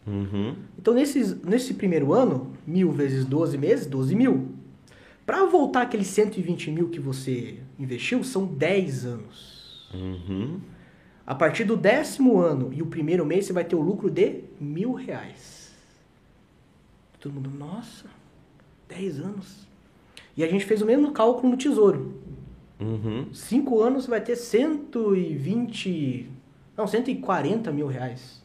Speaker 1: Uhum.
Speaker 2: Então, nesses, nesse primeiro ano, mil vezes 12 meses, 12 mil. Para voltar aqueles 120 mil que você investiu, são 10 anos.
Speaker 1: Uhum.
Speaker 2: A partir do décimo ano e o primeiro mês, você vai ter o lucro de mil reais. Todo mundo, nossa, 10 anos. E a gente fez o mesmo cálculo no tesouro.
Speaker 1: Uhum.
Speaker 2: Cinco anos você vai ter 120. Não, 140 mil reais.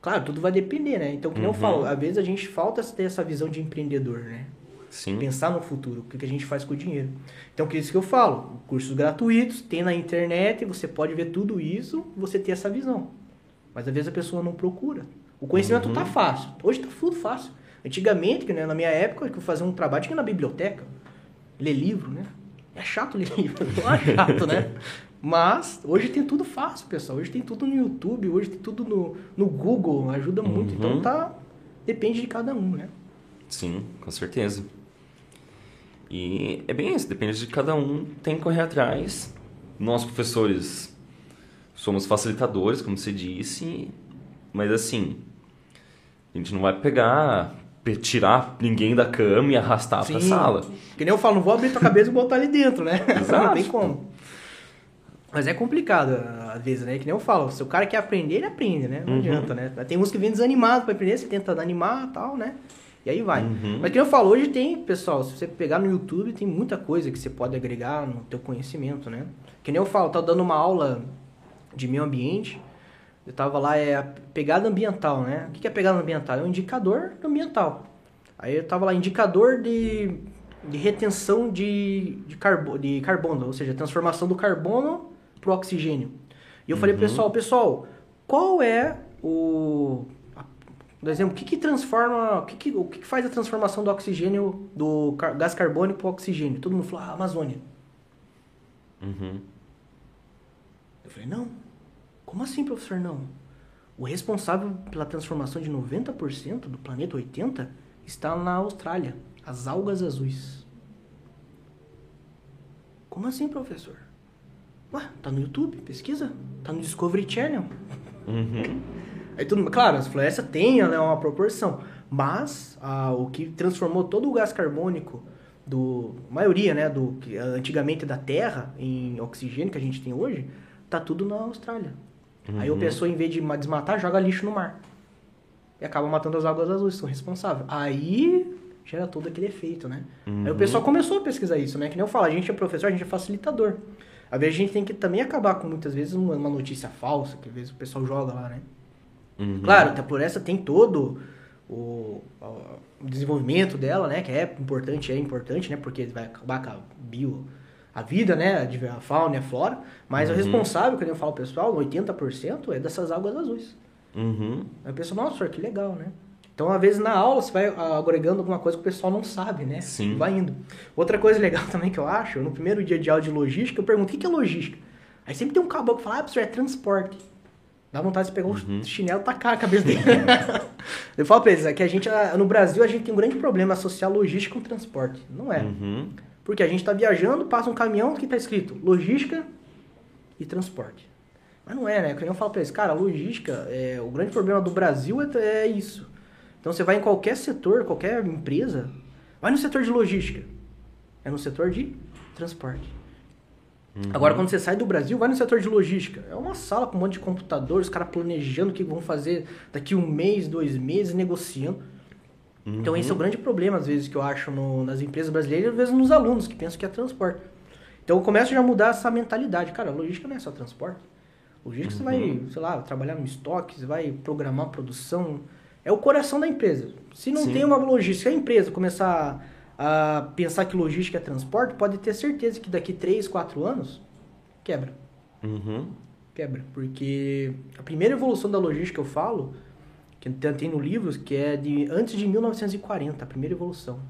Speaker 2: Claro, tudo vai depender, né? Então, como eu
Speaker 1: Uhum.
Speaker 2: falo, às vezes a gente falta ter essa visão de empreendedor, né?
Speaker 1: Sim.
Speaker 2: Pensar no futuro, o que a gente faz com o dinheiro. Então, que é isso que eu falo. Cursos gratuitos, tem na internet, você pode ver tudo isso, você ter essa visão. Mas às vezes a pessoa não procura. O conhecimento
Speaker 1: Uhum.
Speaker 2: tá fácil. Hoje tá tudo fácil. Antigamente, né, na minha época, que eu fazia um trabalho, tinha na biblioteca. Ler livro, né? É chato ler livro, não é chato, né? Mas hoje tem tudo fácil, pessoal. Hoje tem tudo no YouTube, hoje tem tudo no, no Google, ajuda muito. Então
Speaker 1: Uhum.
Speaker 2: tá. Depende de cada um, né?
Speaker 1: Sim, com certeza. E é bem isso, depende de cada um, tem que correr atrás. Nós, professores, somos facilitadores, como você disse, mas assim, a gente não vai pegar, pe- tirar ninguém da cama e arrastar pra
Speaker 2: Sim.
Speaker 1: sala.
Speaker 2: Que nem eu falo, não vou abrir tua cabeça e botar ali dentro, né?
Speaker 1: Exato.
Speaker 2: Não tem como. Mas é complicado, às vezes, né? Que nem eu falo, se o cara quer aprender, ele aprende, né? Não
Speaker 1: Uhum.
Speaker 2: adianta, né? Tem uns que vêm desanimados pra aprender, você tenta animar e tal, né? E aí vai.
Speaker 1: Uhum.
Speaker 2: Mas que eu falo, hoje tem, pessoal, se você pegar no YouTube, tem muita coisa que você pode agregar no teu conhecimento, né? Que nem eu falo, tá dando uma aula de meio ambiente, eu tava lá, é a pegada ambiental, né? O que é pegada ambiental? É um indicador ambiental. Aí eu tava lá, indicador de, de retenção de, de, carbo, de carbono, ou seja, transformação do carbono pro oxigênio. E eu falei
Speaker 1: Uhum.
Speaker 2: pessoal, pessoal, qual é o... Por exemplo, o que que transforma... O que que, o que que faz a transformação do oxigênio, do car- gás carbônico pro oxigênio? Todo mundo falou, ah, Amazônia.
Speaker 1: Uhum.
Speaker 2: Eu falei, não. Como assim, professor, não? O responsável pela transformação de 90% do planeta 80 está na Austrália, as algas azuis. Como assim, professor? Ué, tá no YouTube, pesquisa. Tá no Discovery Channel.
Speaker 1: Uhum.
Speaker 2: Aí mundo, claro, as florestas têm né, uma proporção, mas ah, o que transformou todo o gás carbônico do a maioria, né, do que antigamente da Terra em oxigênio que a gente tem hoje, tá tudo na Austrália. Aí a
Speaker 1: Uhum.
Speaker 2: pessoa em vez de ma- desmatar, joga lixo no mar. E acaba matando as águas azuis, são responsáveis. Aí gera todo aquele efeito, né? Aí o
Speaker 1: Uhum.
Speaker 2: pessoal começou a pesquisar isso, né? Que nem eu falo, a gente é professor, a gente é facilitador. Às vezes a gente tem que também acabar com muitas vezes uma, uma notícia falsa, que às vezes o pessoal joga lá, né?
Speaker 1: Uhum.
Speaker 2: Claro, a floresta tem todo o, o desenvolvimento dela, né? Que é importante, é importante, né? Porque vai acabar com a bio, a vida, né? A fauna e a flora. Mas o
Speaker 1: Uhum.
Speaker 2: responsável, que eu falo pessoal, 80% é dessas águas azuis.
Speaker 1: Uhum.
Speaker 2: Aí o pessoal, nossa, que legal, né? Então, às vezes, na aula, você vai ah, agregando alguma coisa que o pessoal não sabe, né?
Speaker 1: Sim.
Speaker 2: Vai indo. Outra coisa legal também que eu acho, no primeiro dia de aula de logística, eu pergunto, o que é logística? Aí sempre tem um caboclo que fala, ah, professor, é transporte. Dá vontade de pegar
Speaker 1: Uhum.
Speaker 2: o chinelo e tacar a cabeça dele. eu falo pra eles, é que a gente, no Brasil, a gente tem um grande problema associar logística com transporte. Não é.
Speaker 1: Uhum.
Speaker 2: Porque a gente tá viajando, passa um caminhão que tá escrito logística e transporte. Mas não é, né? Eu falo pra eles, cara, logística, é, o grande problema do Brasil é, é isso. Então você vai em qualquer setor, qualquer empresa, vai no setor de logística. É no setor de transporte.
Speaker 1: Uhum.
Speaker 2: Agora, quando você sai do Brasil, vai no setor de logística. É uma sala com um monte de computador, os caras planejando o que vão fazer daqui um mês, dois meses, negociando. Então esse é o
Speaker 1: Uhum.
Speaker 2: grande problema, às vezes, que eu acho no- nas empresas brasileiras às vezes nos alunos, que pensam que é transporte. Então eu começo já a mudar essa mentalidade. Cara, logística não é só transporte. Logística você vai,
Speaker 1: Uhum.
Speaker 2: sei lá, trabalhar no estoque, você vai programar a produção. É o coração da empresa. Se não
Speaker 1: Sim.
Speaker 2: tem uma logística, a empresa começar a pensar que logística é transporte, pode ter certeza que daqui 3, 4 anos, quebra.
Speaker 1: Uhum.
Speaker 2: Quebra. Porque a primeira evolução da logística eu falo, que tem no livro, que é de antes de 1940, a primeira evolução.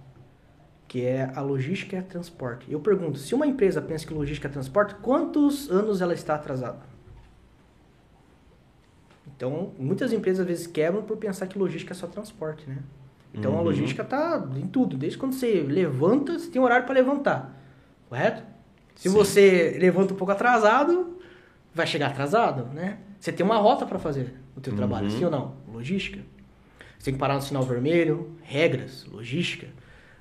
Speaker 2: Que é a logística é transporte. Eu pergunto, se uma empresa pensa que logística é transporte, quantos anos ela está atrasada? Então, muitas empresas às vezes quebram por pensar que logística é só transporte, né? Então a
Speaker 1: Uhum.
Speaker 2: logística tá em tudo. Desde quando você levanta, você tem horário para levantar. Correto? Se
Speaker 1: Sim.
Speaker 2: você levanta um pouco atrasado, vai chegar atrasado, né? Você tem uma rota para fazer o teu trabalho,
Speaker 1: Uhum.
Speaker 2: sim ou não? Logística. Você tem que parar no sinal vermelho, regras, logística.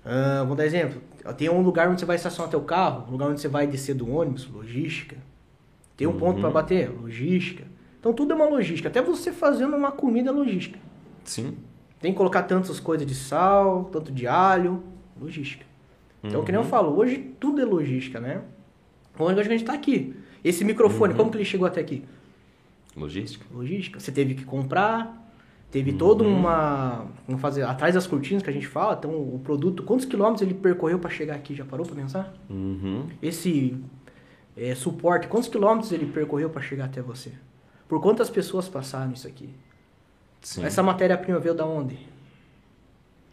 Speaker 2: Ah, vou dar exemplo. Tem um lugar onde você vai estacionar teu carro, um lugar onde você vai descer do ônibus, logística. Tem um ponto
Speaker 1: Uhum.
Speaker 2: para bater, logística. Então tudo é uma logística. Até você fazendo uma comida logística.
Speaker 1: Sim.
Speaker 2: Tem que colocar tantas coisas de sal, tanto de alho, logística. Então, que nem eu
Speaker 1: Uhum.
Speaker 2: falo, hoje tudo é logística, né? Onde a gente está aqui. Esse microfone, como que ele chegou até aqui?
Speaker 1: Logística.
Speaker 2: Logística. Você teve que comprar, teve toda uma. Vamos fazer. Atrás das cortinas que a gente fala, então o produto, quantos quilômetros ele percorreu para chegar aqui? Já parou para pensar?
Speaker 1: Uhum.
Speaker 2: Esse é, suporte, quantos quilômetros ele percorreu para chegar até você? Por quantas pessoas passaram isso aqui?
Speaker 1: Sim.
Speaker 2: Essa matéria-prima veio da onde?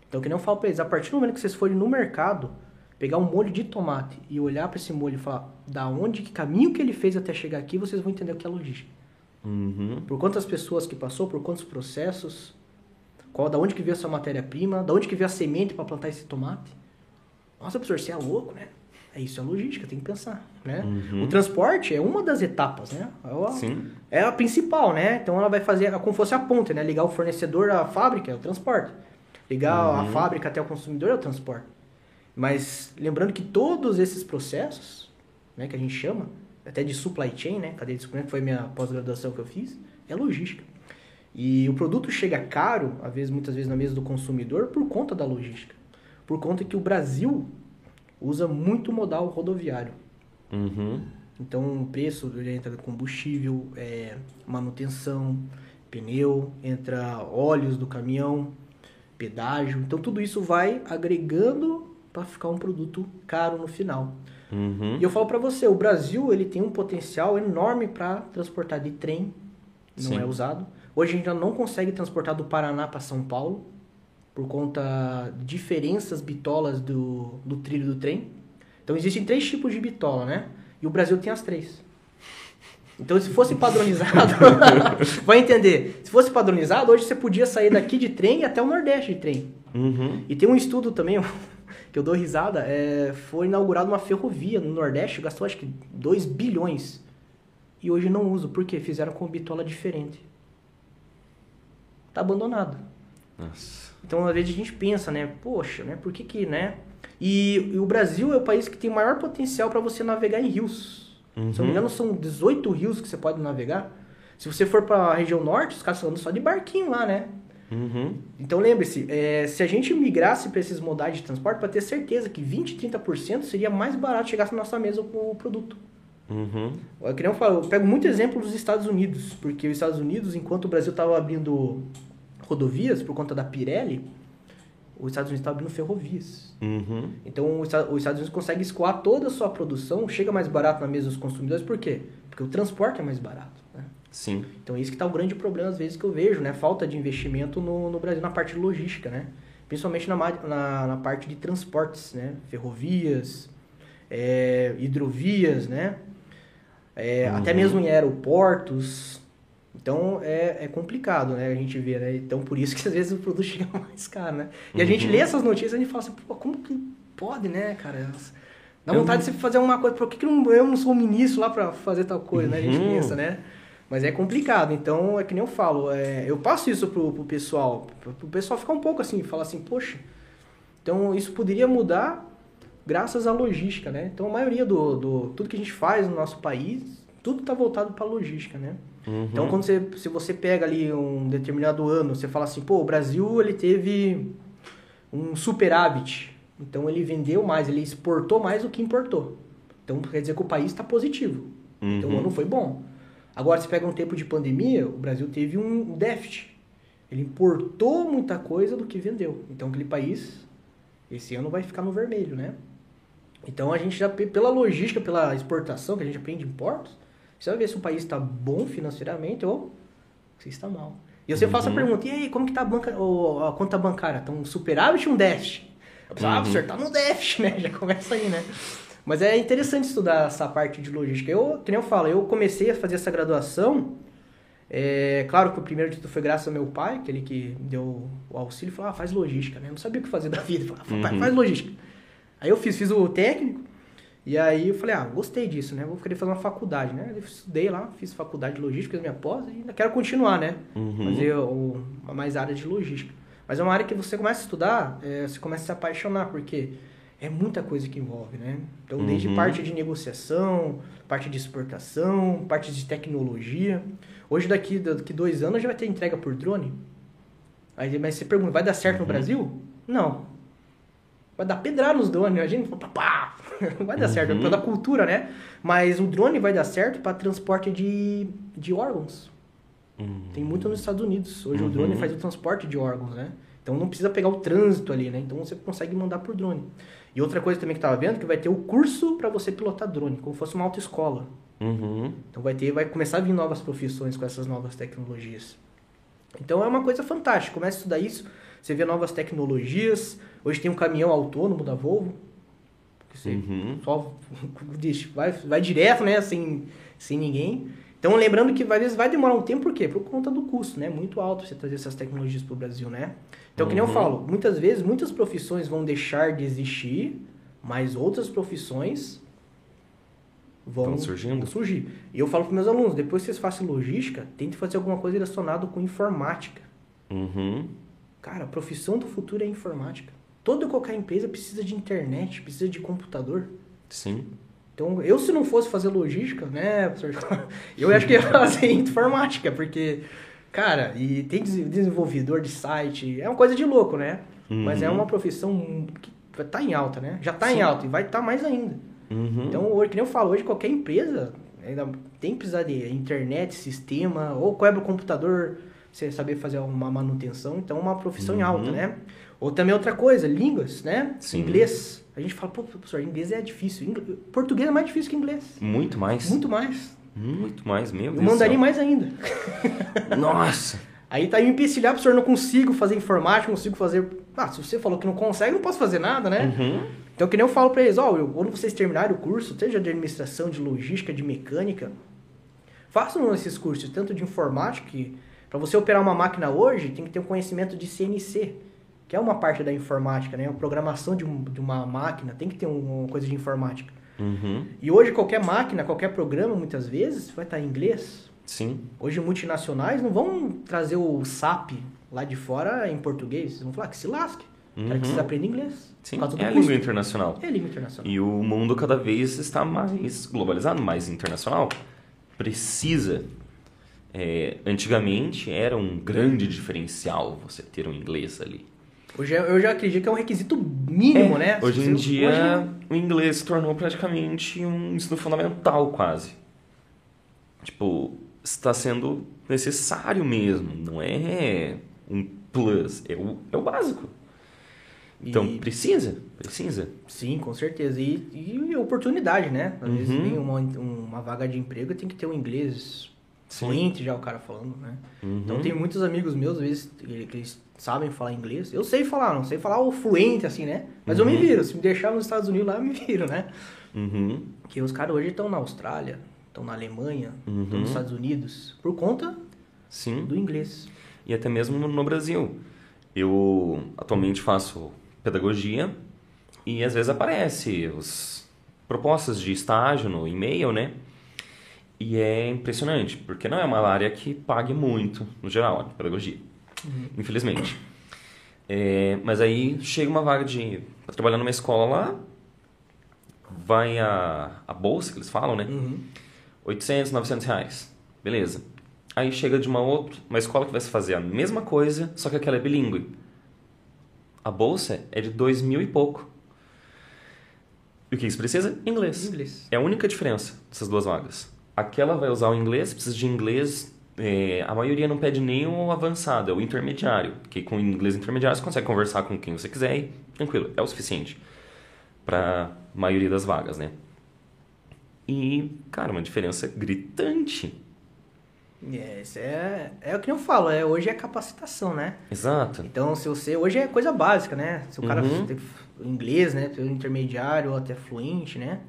Speaker 2: Então, que eu falo pra eles, a partir do momento que vocês forem no mercado, pegar um molho de tomate e olhar para esse molho e falar da onde, que caminho que ele fez até chegar aqui, vocês vão entender o que é logística.
Speaker 1: Uhum.
Speaker 2: Por quantas pessoas que passou, por quantos processos, qual, da onde que veio essa matéria-prima, da onde que veio a semente para plantar esse tomate. Nossa, professor, você é louco, né? É isso, é logística, tem que pensar, né?
Speaker 1: Uhum.
Speaker 2: O transporte é uma das etapas, né? É a,
Speaker 1: Sim.
Speaker 2: é a principal, né? Então ela vai fazer como fosse a ponte, né? Ligar o fornecedor à fábrica é o transporte. Ligar a
Speaker 1: Uhum.
Speaker 2: fábrica até o consumidor é o transporte. Mas lembrando que todos esses processos, né, que a gente chama, até de supply chain, né, cadeia de suprimento, que foi minha pós-graduação que eu fiz, é logística. E o produto chega caro, às vezes, muitas vezes na mesa do consumidor, por conta da logística. Por conta que o Brasil usa muito modal rodoviário.
Speaker 1: Uhum.
Speaker 2: Então, o preço entra combustível, é, manutenção, pneu, entra óleos do caminhão, pedágio. Então, tudo isso vai agregando para ficar um produto caro no final.
Speaker 1: Uhum.
Speaker 2: E eu falo para você, o Brasil ele tem um potencial enorme para transportar de trem, não
Speaker 1: Sim.
Speaker 2: é usado. Hoje a gente ainda não consegue transportar do Paraná para São Paulo por conta de diferenças bitolas do, do trilho do trem. Então existem três tipos de bitola, né? E o Brasil tem as três. Então se fosse padronizado, vai entender. Se fosse padronizado, hoje você podia sair daqui de trem e até o Nordeste de trem.
Speaker 1: Uhum.
Speaker 2: E tem um estudo também que eu dou risada, é, foi inaugurada uma ferrovia no Nordeste, gastou acho que 2 bilhões. E hoje não uso, porque fizeram com bitola diferente. Tá abandonado.
Speaker 1: Nossa.
Speaker 2: Então, às vezes a gente pensa, né? Poxa, né? Por que que, né? E, e o Brasil é o país que tem maior potencial para você navegar em rios. Se eu não me engano, são 18 rios que você pode navegar. Se você for para a região norte, os caras estão andando só de barquinho lá, né?
Speaker 1: Uhum.
Speaker 2: Então lembre-se, é, se a gente migrasse para esses modais de transporte, para ter certeza que 20, 30% seria mais barato chegar na nossa mesa com o produto.
Speaker 1: Uhum.
Speaker 2: Eu, eu, falo, eu pego muito exemplo dos Estados Unidos, porque os Estados Unidos, enquanto o Brasil estava abrindo rodovias por conta da Pirelli, os Estados Unidos estavam abrindo ferrovias.
Speaker 1: Uhum.
Speaker 2: Então os Esta- os Estados Unidos consegue escoar toda a sua produção, chega mais barato na mesa dos consumidores, por quê? Porque o transporte é mais barato. Né?
Speaker 1: Sim.
Speaker 2: Então, isso que está o grande problema, às vezes, que eu vejo, né? Falta de investimento no, no Brasil na parte de logística, né? Principalmente na, na, na parte de transportes, né? Ferrovias, é, hidrovias, né? É, Até mesmo em aeroportos. Então, é, é complicado, né? A gente vê, né? Então, por isso que, às vezes, o produto chega mais caro, né? E a gente lê essas notícias e a gente fala assim, pô, como que pode, né, cara? Dá
Speaker 1: Eu-
Speaker 2: vontade de você fazer uma coisa, por que, que não- eu não sou o ministro lá para fazer tal coisa, né? A gente
Speaker 1: Uhum.
Speaker 2: pensa, né? Mas é complicado, então é que nem eu falo, é, eu passo isso pro, pro pessoal, pro, pro pessoal ficar um pouco assim, falar assim, poxa, então isso poderia mudar graças à logística, né? Então a maioria do, do tudo que a gente faz no nosso país, tudo está voltado para logística, né?
Speaker 1: Uhum.
Speaker 2: Então quando você, se você pega ali um determinado ano, você fala assim, pô, o Brasil ele teve um superávit, então ele vendeu mais, ele exportou mais do que importou. Então quer dizer que o país está positivo. Então o
Speaker 1: Uhum.
Speaker 2: ano foi bom. Agora, se pega um tempo de pandemia, o Brasil teve um déficit. Ele importou muita coisa do que vendeu. Então, aquele país, esse ano vai ficar no vermelho, né? Então, a gente já, pe- pela logística, pela exportação que a gente aprende em portos, você vai ver se o país está bom financeiramente ou se está mal. E você faz a
Speaker 1: Uhum.
Speaker 2: pergunta, e aí, como que tá a, banca, o- a conta bancária? Tá um superávit ou um déficit? A pessoa, ah,
Speaker 1: Uhum.
Speaker 2: professor, tá no déficit, né? Já começa aí, né? Mas é interessante estudar essa parte de logística. Eu, que nem eu falo, eu comecei a fazer essa graduação. É, claro que o primeiro título foi graças ao meu pai, aquele que deu o auxílio falou: ah, faz logística, né? Eu não sabia o que fazer da vida. Eu falei, ah, pai,
Speaker 1: Uhum.
Speaker 2: faz logística. Aí eu fiz, fiz o técnico. E aí eu falei, ah, gostei disso, né? Vou querer fazer uma faculdade, né? Eu estudei lá, fiz faculdade de logística, minha pós e ainda quero continuar, né?
Speaker 1: Uhum.
Speaker 2: Fazer o, mais área de logística. Mas é uma área que você começa a estudar, é, você começa a se apaixonar, porque é muita coisa que envolve, né? Então, desde
Speaker 1: Uhum.
Speaker 2: parte de negociação, parte de exportação, parte de tecnologia. Hoje, daqui, daqui dois anos, já vai ter entrega por drone. Aí, mas você pergunta, vai dar certo no
Speaker 1: Uhum.
Speaker 2: Brasil? Não. Vai dar pedrada nos drones, imagina, pá, pá, não vai dar certo, é
Speaker 1: Uhum.
Speaker 2: pela cultura, né? Mas o drone vai dar certo para transporte de, de órgãos. Tem muito nos Estados Unidos. Hoje
Speaker 1: Uhum.
Speaker 2: o drone faz o transporte de órgãos, né? Então não precisa pegar o trânsito ali, né? Então você consegue mandar por drone. E outra coisa também que eu tava vendo, que vai ter o curso para você pilotar drone, como se fosse uma autoescola.
Speaker 1: Uhum.
Speaker 2: Então vai ter, vai começar a vir novas profissões com essas novas tecnologias. Então é uma coisa fantástica. Começa a estudar isso, você vê novas tecnologias. Hoje tem um caminhão autônomo da Volvo. Você
Speaker 1: Uhum.
Speaker 2: só vai, vai direto, né? Sem, sem ninguém. Então lembrando que às vezes vai demorar um tempo, por quê? Por conta do custo, né? Muito alto você trazer essas tecnologias para o Brasil, né? Então, que nem eu
Speaker 1: Uhum.
Speaker 2: falo, muitas vezes muitas profissões vão deixar de existir, mas outras profissões vão,
Speaker 1: Vão surgindo.
Speaker 2: vão surgir. E eu falo para meus alunos, depois que vocês façam logística, tente fazer alguma coisa relacionada com informática.
Speaker 1: Uhum.
Speaker 2: Cara, a profissão do futuro é informática. Toda e qualquer empresa precisa de internet, precisa de computador.
Speaker 1: Sim.
Speaker 2: Então, eu se não fosse fazer logística, né, professor? Eu acho que ia fazer informática, porque, cara, e tem des- desenvolvedor de site, é uma coisa de louco, né? Mas é
Speaker 1: Uhum.
Speaker 2: uma profissão que tá em alta, né? Já tá em
Speaker 1: Sim.
Speaker 2: alta e vai estar mais ainda.
Speaker 1: Uhum.
Speaker 2: Então, hoje, que nem eu falo, hoje qualquer empresa ainda tem que precisar de internet, sistema, ou quebra o computador, você saber fazer uma manutenção. Então, é uma profissão em
Speaker 1: Uhum.
Speaker 2: alta, né? Ou também outra coisa, línguas, né?
Speaker 1: Sim.
Speaker 2: Inglês. A gente fala, pô, professor, inglês é difícil. Ingl- Português é mais difícil que inglês.
Speaker 1: Muito mais.
Speaker 2: Muito mais.
Speaker 1: Muito mais, meu
Speaker 2: O
Speaker 1: Deus.
Speaker 2: mandarim mais ainda.
Speaker 1: Nossa.
Speaker 2: Aí tá me empecilhar, professor, não consigo fazer informática, não consigo fazer... Ah, se você falou que não consegue, não posso fazer nada, né?
Speaker 1: Uhum.
Speaker 2: Então, que nem eu falo pra eles, ó, eu- quando vocês terminarem o curso, seja de administração, de logística, de mecânica, façam esses cursos, tanto de informática, que para você operar uma máquina hoje, tem que ter um conhecimento de CNC, que é uma parte da informática, né? A programação de, um- de uma máquina tem que ter um- uma coisa de informática.
Speaker 1: Uhum.
Speaker 2: E hoje qualquer máquina, qualquer programa, muitas vezes, vai estar em inglês.
Speaker 1: Sim.
Speaker 2: Hoje multinacionais não vão trazer o SAP lá de fora em português, vão falar que se lasque. O cara
Speaker 1: Uhum.
Speaker 2: precisa aprender inglês.
Speaker 1: Sim. É a língua internacional.
Speaker 2: É língua internacional.
Speaker 1: E o mundo cada vez está mais globalizado, mais internacional. Precisa. É, antigamente era um grande diferencial você ter um inglês ali.
Speaker 2: Hoje é- eu já acredito que é um requisito mínimo, né?
Speaker 1: Hoje em dia,
Speaker 2: hoje-
Speaker 1: o inglês se tornou praticamente um ensino fundamental, quase. Tipo, está sendo necessário mesmo, não é um plus, é o, é o básico. Então,
Speaker 2: E-
Speaker 1: precisa, precisa.
Speaker 2: Sim, com certeza. E, e oportunidade, né? Às vezes
Speaker 1: Uhum.
Speaker 2: vem uma, uma vaga de emprego tem que ter um inglês fluente já o cara falando, né?
Speaker 1: Uhum.
Speaker 2: Então tem muitos amigos meus, às vezes, que eles sabem falar inglês. Eu sei falar, não sei falar o fluente, assim, né? Mas eu me
Speaker 1: Uhum.
Speaker 2: viro. Se me deixar nos Estados Unidos lá, eu me viro, né?
Speaker 1: Uhum.
Speaker 2: Porque os caras hoje estão na Austrália, estão na Alemanha, estão
Speaker 1: Uhum.
Speaker 2: nos Estados Unidos, por conta
Speaker 1: Sim.
Speaker 2: do inglês.
Speaker 1: E até mesmo no, no Brasil. Eu atualmente faço pedagogia e às vezes aparece os propostas de estágio no e-mail, né? E é impressionante, porque não é uma área que pague muito, no geral, a pedagogia. Infelizmente. É, mas aí chega uma vaga de pra trabalhar numa escola lá, vai a, a bolsa que eles falam, né?
Speaker 2: Uhum.
Speaker 1: 800, 900 reais. Beleza. Aí chega de uma outra, uma escola que vai fazer a mesma coisa, só que aquela é bilíngue. A bolsa é de dois mil e pouco. E o que isso precisa? Inglês.
Speaker 2: Inglês.
Speaker 1: É a única diferença dessas duas vagas. Aquela vai usar o inglês, precisa de inglês. É, a maioria não pede nem o avançado, é o intermediário. Que com inglês intermediário você consegue conversar com quem você quiser e tranquilo, é o suficiente para maioria das vagas, né? E, cara, uma diferença gritante.
Speaker 2: É, isso é, é o que eu falo, é, hoje é capacitação, né?
Speaker 1: Exato.
Speaker 2: Então, se você. Hoje é coisa básica, né? Se o cara
Speaker 1: Uhum.
Speaker 2: tem inglês, né? Tem intermediário ou até fluente, né?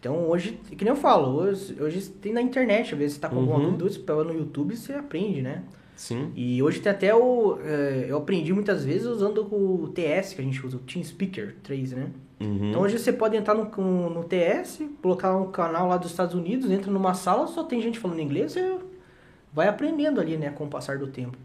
Speaker 2: Então, hoje, que nem eu falo, hoje, hoje tem na internet, às vezes você tá com alguma
Speaker 1: Uhum.
Speaker 2: dúvida, você pega no YouTube você aprende, né?
Speaker 1: Sim.
Speaker 2: E hoje tem até o. é, eu aprendi muitas vezes usando o TS que a gente usa, o Team Speaker 3, né?
Speaker 1: Uhum.
Speaker 2: Então hoje você pode entrar no, no TS, colocar um canal lá dos Estados Unidos, entra numa sala, só tem gente falando inglês, você vai aprendendo ali, né, com o passar do tempo.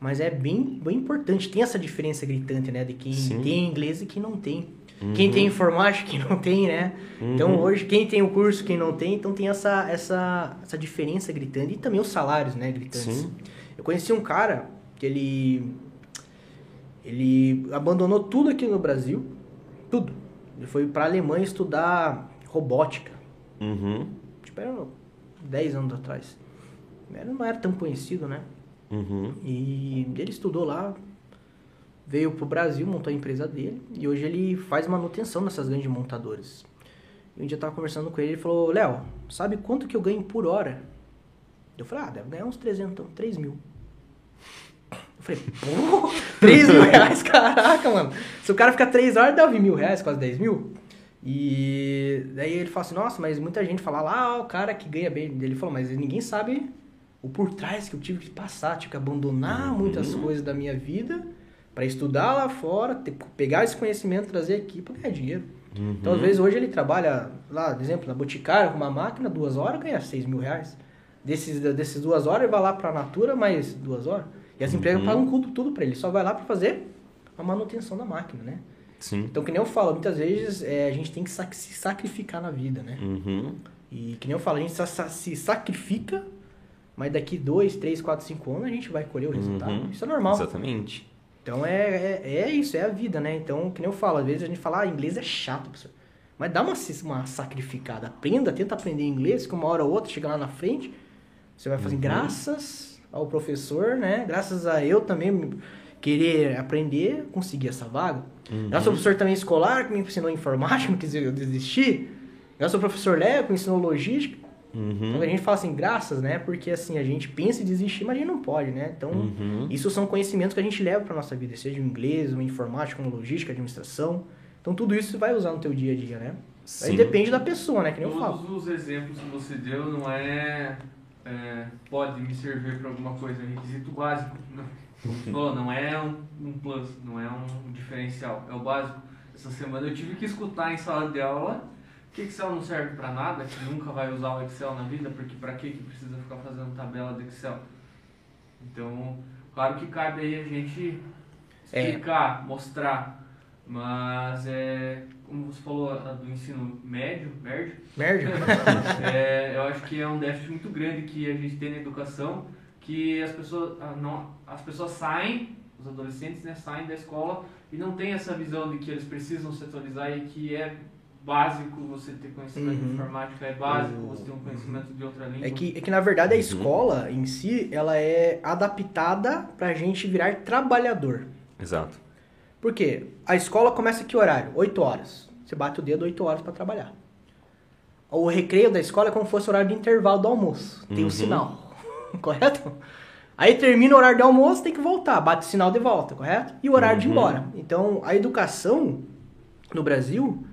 Speaker 2: Mas é bem, bem importante, tem essa diferença gritante, né, de quem
Speaker 1: Sim.
Speaker 2: tem inglês e quem não tem.
Speaker 1: Uhum.
Speaker 2: Quem tem informática, quem não tem, né? Então
Speaker 1: Uhum.
Speaker 2: hoje, quem tem o curso, quem não tem, então tem essa, essa, essa diferença gritante. E também os salários, né, gritantes.
Speaker 1: Sim.
Speaker 2: Eu conheci um cara que ele. Ele abandonou tudo aqui no Brasil. Tudo. Ele foi pra Alemanha estudar robótica.
Speaker 1: Uhum.
Speaker 2: Tipo, era 10 anos atrás. Era, não era tão conhecido, né?
Speaker 1: Uhum.
Speaker 2: E ele estudou lá, veio pro Brasil, montou a empresa dele e hoje ele faz manutenção nessas grandes montadoras. E um dia eu tava conversando com ele, ele falou, Léo, sabe quanto que eu ganho por hora? Eu falei, ah, deve ganhar uns 300, então, 3 mil. Eu falei, pô, 3 mil reais, caraca, mano. Se o cara ficar 3 horas, dá mil reais, quase 10 mil. E daí ele falou assim, nossa, mas muita gente fala lá, ah, o cara que ganha bem. Ele falou, mas ninguém sabe o por trás que eu tive que passar, tive que abandonar muitas coisas da minha vida para estudar lá fora, ter, pegar esse conhecimento, trazer aqui para ganhar dinheiro.
Speaker 1: Uhum.
Speaker 2: Então, às vezes, hoje ele trabalha lá, por exemplo, na Boticária, com uma máquina, duas horas, ganha 6 mil reais. Desses, desses duas horas, ele vai lá para a Natura, mais duas horas. E as empresas
Speaker 1: Uhum.
Speaker 2: pagam tudo, tudo para ele. Só vai lá para fazer a manutenção da máquina, né?
Speaker 1: Sim.
Speaker 2: Então, que nem eu falo, muitas vezes é, a gente tem que sac- se sacrificar na vida, né?
Speaker 1: Uhum.
Speaker 2: E que nem eu falo, a gente se sacrifica, mas daqui dois, três, quatro, cinco anos a gente vai colher o resultado.
Speaker 1: Uhum.
Speaker 2: Isso é normal.
Speaker 1: Exatamente.
Speaker 2: Então é, é, é isso, é a vida, né? Então, que nem eu falo, às vezes a gente fala, ah, inglês é chato, professor. Mas dá uma, uma sacrificada. Aprenda, tenta aprender inglês, que uma hora ou outra, chega lá na frente, você vai fazer
Speaker 1: Uhum.
Speaker 2: graças ao professor, né? Graças a eu também querer aprender, conseguir essa vaga.
Speaker 1: Uhum.
Speaker 2: Graças ao professor também escolar, que me ensinou informática, não quis eu desistir. Graças ao professor Léo, que me ensinou logística.
Speaker 1: Uhum.
Speaker 2: Então a gente fala assim, graças, né? Porque assim, a gente pensa em desistir, mas a gente não pode, né? Então,
Speaker 1: Uhum.
Speaker 2: isso são conhecimentos que a gente leva para nossa vida, seja o inglês, uma informática, uma logística, administração. Então tudo isso você vai usar no teu dia a dia, né? Aí
Speaker 1: Sim.
Speaker 2: depende da pessoa, né? Que nem eu
Speaker 3: Todos
Speaker 2: falo.
Speaker 3: os exemplos que você deu não é, é, pode me servir para alguma coisa, é requisito básico. Não, Como você falou, não é um, um plus, não é um diferencial, é o básico. Essa semana eu tive que escutar em sala de aula que Excel não serve para nada, que nunca vai usar o Excel na vida, porque para que que precisa ficar fazendo tabela de Excel? Então, claro que cabe aí a gente
Speaker 2: É.
Speaker 3: explicar, mostrar, mas é, como você falou do ensino médio, médio,
Speaker 2: Merda.
Speaker 3: é, eu acho que é um déficit muito grande que a gente tem na educação, que as pessoas, ah, não, as pessoas saem, os adolescentes né, saem da escola e não tem essa visão de que eles precisam se atualizar e que é básico você ter conhecimento de
Speaker 2: Uhum.
Speaker 3: informática, é básico você ter um conhecimento de outra língua.
Speaker 2: É que, é que na verdade a escola em si, ela é adaptada pra gente virar trabalhador.
Speaker 1: Exato.
Speaker 2: Por quê? A escola começa que horário? 8 horas. Você bate o dedo 8 horas para trabalhar. O recreio da escola é como se fosse o horário de intervalo do almoço. Tem o
Speaker 1: Uhum.
Speaker 2: sinal. correto? Aí termina o horário do almoço, tem que voltar. Bate o sinal de volta, correto? E o horário de ir
Speaker 1: Uhum.
Speaker 2: embora. Então, a educação no Brasil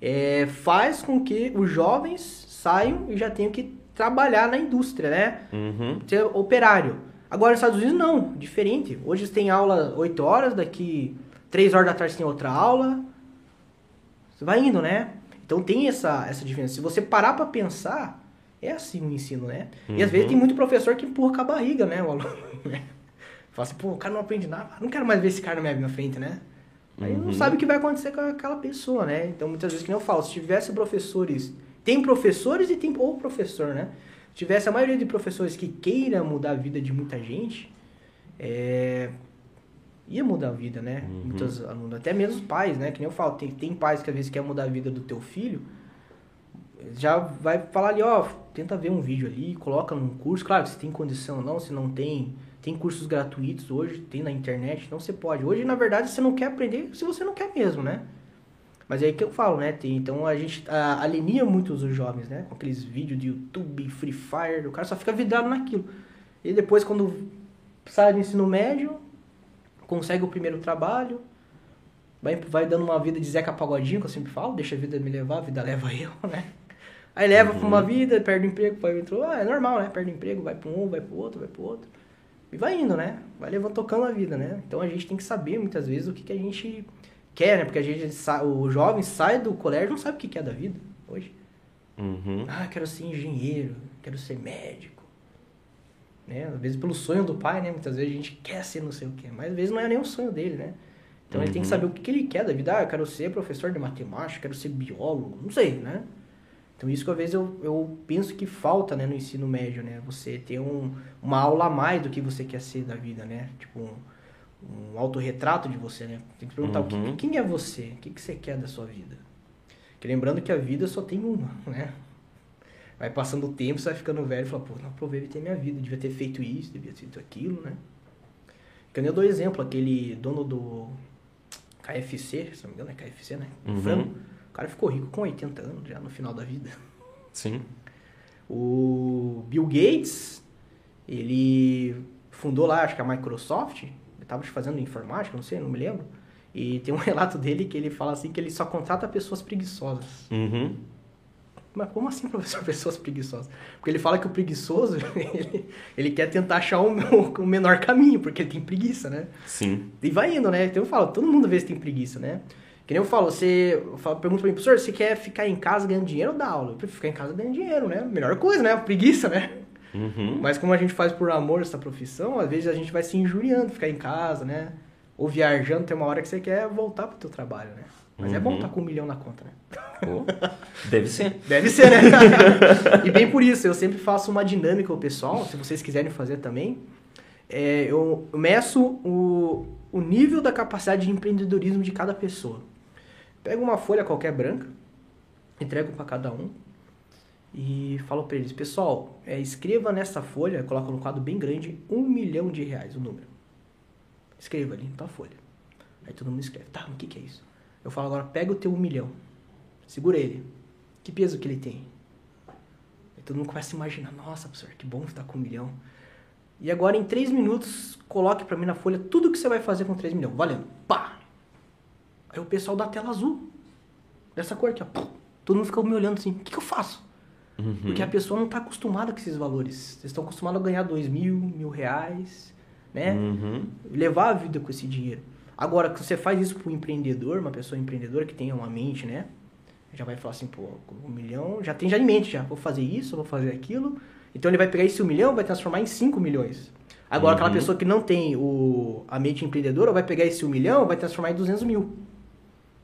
Speaker 2: é, faz com que os jovens saiam e já tenham que trabalhar na indústria, né?
Speaker 1: Uhum.
Speaker 2: ser operário. Agora nos Estados Unidos não, diferente. Hoje você tem aula 8 horas, daqui 3 horas da tarde você tem outra aula. Você vai indo, né? Então tem essa, essa diferença. Se você parar pra pensar, é assim o ensino, né? E às vezes
Speaker 1: Uhum.
Speaker 2: tem muito professor que empurra com a barriga, né? O aluno, né? Fala assim, pô, o cara não aprende nada. Não quero mais ver esse cara na minha, minha frente, né? Aí não
Speaker 1: Uhum.
Speaker 2: sabe o que vai acontecer com aquela pessoa, né? Então muitas vezes que nem eu falo, se tivesse professores, tem professores e tem ou professor, né? Se tivesse a maioria de professores que queira mudar a vida de muita gente, é, ia mudar a vida, né?
Speaker 1: Uhum.
Speaker 2: Muitos alunos, até mesmo os pais, né? Que nem eu falo, tem, tem pais que às vezes quer mudar a vida do teu filho, já vai falar ali, ó, tenta ver um vídeo ali, coloca num curso, claro se tem condição ou não, se não tem, tem cursos gratuitos hoje, tem na internet, então você pode. Hoje, na verdade, você não quer aprender se você não quer mesmo, né? Mas é aí que eu falo, né? Tem, então a gente a, muito os jovens, né? Com aqueles vídeos de YouTube, Free Fire, o cara só fica vidrado naquilo. E depois, quando sai do ensino médio, consegue o primeiro trabalho, vai, vai dando uma vida de Zeca Pagodinho, que eu sempre falo, deixa a vida me levar, a vida leva eu, né? Aí leva pra uma vida, perde o emprego, vai entrou, ah, é normal, né? Perde o emprego, vai pra um, vai pro outro, vai pro outro. E vai indo, né? Vai levando, tocando a vida, né? Então a gente tem que saber muitas vezes o que, que a gente quer, né? Porque a gente o jovem sai do colégio e não sabe o que que é da vida hoje.
Speaker 1: Uhum.
Speaker 2: Ah, quero ser engenheiro, quero ser médico. Né? Às vezes pelo sonho do pai, né? Muitas vezes a gente quer ser não sei o quê, mas às vezes não é nem o sonho dele, né? Então ele tem que
Speaker 1: Uhum.
Speaker 2: saber o que, que ele quer da vida. Ah, eu quero ser professor de matemática, quero ser biólogo, não sei, né? Então isso que às vezes eu, eu penso que falta né, no ensino médio, né? Você ter um, uma aula a mais do que você quer ser da vida, né? Tipo um, um autorretrato de você, né? Tem que perguntar o
Speaker 1: Uhum.
Speaker 2: que, quem é você? O que, que você quer da sua vida? Que lembrando que a vida só tem uma, né? Vai passando o tempo, você vai ficando velho e fala, pô, não aproveitei minha vida, devia ter feito isso, devia ter feito aquilo, né? Que nem eu dou exemplo, aquele dono do KFC, se não me engano é KFC, né?
Speaker 1: Uhum.
Speaker 2: Frango. O cara ficou rico com 80 anos já no final da vida.
Speaker 1: Sim.
Speaker 2: O Bill Gates, ele fundou lá, acho que a Microsoft, ele estava fazendo informática, não sei, não me lembro. E tem um relato dele que ele fala assim que ele só contrata pessoas preguiçosas.
Speaker 1: Uhum.
Speaker 2: Mas como assim, professor, pessoas preguiçosas? Porque ele fala que o preguiçoso, ele, ele quer tentar achar o, o menor caminho, porque ele tem preguiça, né?
Speaker 1: Sim.
Speaker 2: E vai indo, né? Então eu falo, todo mundo às vezes tem preguiça, né? Que nem eu falo, você falo, pergunta pra mim, professor, você quer ficar em casa ganhando dinheiro ou dar aula? Eu prefiro ficar em casa ganhando dinheiro, né? Melhor coisa, né? Preguiça, né?
Speaker 1: Uhum.
Speaker 2: Mas como a gente faz por amor essa profissão, às vezes a gente vai se injuriando, ficar em casa, né? Ou viajando, tem uma hora que você quer voltar pro teu trabalho, né? Mas é bom
Speaker 1: Uhum.
Speaker 2: estar com um milhão na conta, né?
Speaker 1: Pô, Deve ser.
Speaker 2: Deve ser, né? e bem por isso, eu sempre faço uma dinâmica com o pessoal, se vocês quiserem fazer também. É, eu meço o, o nível da capacidade de empreendedorismo de cada pessoa. Pego uma folha qualquer branca, entrego para cada um e falo para eles, pessoal, é, escreva nessa folha, coloca no quadro bem grande, um milhão de reais o número. Escreva ali na tua folha. Aí todo mundo escreve, tá, mas o que, que é isso? Eu falo agora, pega o teu um milhão, segura ele. Que peso que ele tem? Aí todo mundo começa a imaginar, nossa, professor, que bom estar com um milhão. E agora, em três minutos, coloque pra mim na folha tudo que você vai fazer com 3 milhões. Valendo. Pá! Aí o pessoal dá tela azul. Dessa cor aqui, ó. Todo mundo fica me olhando assim, o que, que eu faço?
Speaker 1: Uhum.
Speaker 2: Porque a pessoa não tá acostumada com esses valores. Vocês estão acostumados a ganhar dois mil, mil reais, né?
Speaker 1: Uhum.
Speaker 2: levar a vida com esse dinheiro. Agora, que você faz isso para um empreendedor, uma pessoa empreendedora que tenha uma mente, né? Já vai falar assim, pô, um milhão, já tem já em mente, já. Vou fazer isso, vou fazer aquilo. Então ele vai pegar esse um milhão, vai transformar em 5 milhões. Agora, aquela
Speaker 1: Uhum.
Speaker 2: pessoa que não tem o, a mente empreendedora, vai pegar esse um milhão, vai transformar em 200 mil.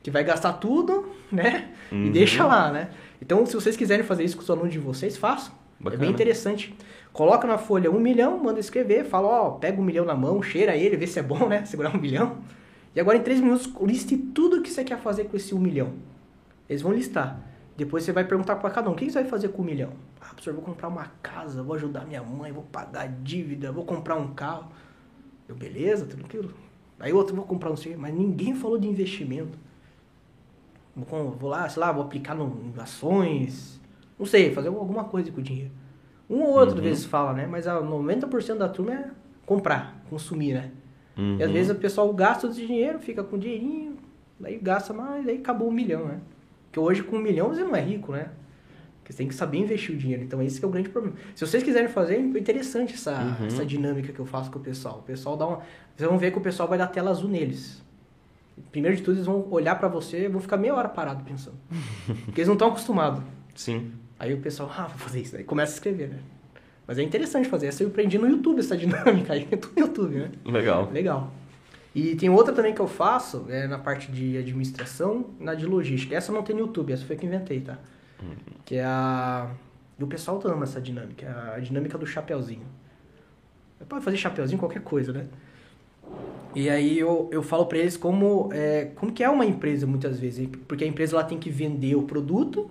Speaker 2: Que vai gastar tudo, né?
Speaker 1: Uhum.
Speaker 2: E deixa lá, né? Então, se vocês quiserem fazer isso com os alunos de vocês, façam. É
Speaker 1: Bacana.
Speaker 2: bem interessante. Coloca na folha um milhão, manda escrever, fala, ó, pega um milhão na mão, cheira ele, vê se é bom, né? Segurar um milhão. E agora em três minutos, liste tudo que você quer fazer com esse um milhão. Eles vão listar. Depois você vai perguntar para cada um, o que você vai fazer com um milhão? Ah, professor, vou comprar uma casa, vou ajudar minha mãe, vou pagar dívida, vou comprar um carro. Eu, beleza, tranquilo. Aí outro, vou comprar um sei, mas ninguém falou de investimento. Vou, lá, sei lá, vou aplicar no, em ações, não sei, fazer alguma coisa com o dinheiro. Um ou outro,
Speaker 1: Uhum.
Speaker 2: às vezes, fala, né? Mas a 90% da turma é comprar, consumir, né?
Speaker 1: Uhum.
Speaker 2: E às vezes o pessoal gasta esse dinheiro, fica com dinheirinho, daí gasta mais, daí acabou um milhão, né? Porque hoje com um milhão você não é rico, né? Porque você tem que saber investir o dinheiro. Então esse que é o grande problema. Se vocês quiserem fazer, é interessante essa,
Speaker 1: Uhum.
Speaker 2: essa dinâmica que eu faço com o pessoal. O pessoal dá uma. Vocês vão ver que o pessoal vai dar tela azul neles. Primeiro de tudo, eles vão olhar pra você e vão ficar meia hora parado pensando. Porque eles não estão acostumados.
Speaker 1: Sim.
Speaker 2: Aí o pessoal, ah, vou fazer isso. Aí começa a escrever, né? Mas é interessante fazer. Essa eu aprendi no YouTube, essa dinâmica aí. Tudo no YouTube, né?
Speaker 1: Legal.
Speaker 2: Legal. E tem outra também que eu faço, é na parte de administração, na de logística. Essa não tem no YouTube, essa foi que eu inventei, tá? Que é a... E o pessoal ama essa dinâmica, é a dinâmica do chapeuzinho. Pode fazer chapeuzinho qualquer coisa, né? E aí eu, eu falo pra eles como, é, como que é uma empresa muitas vezes. Porque a empresa ela tem que vender o produto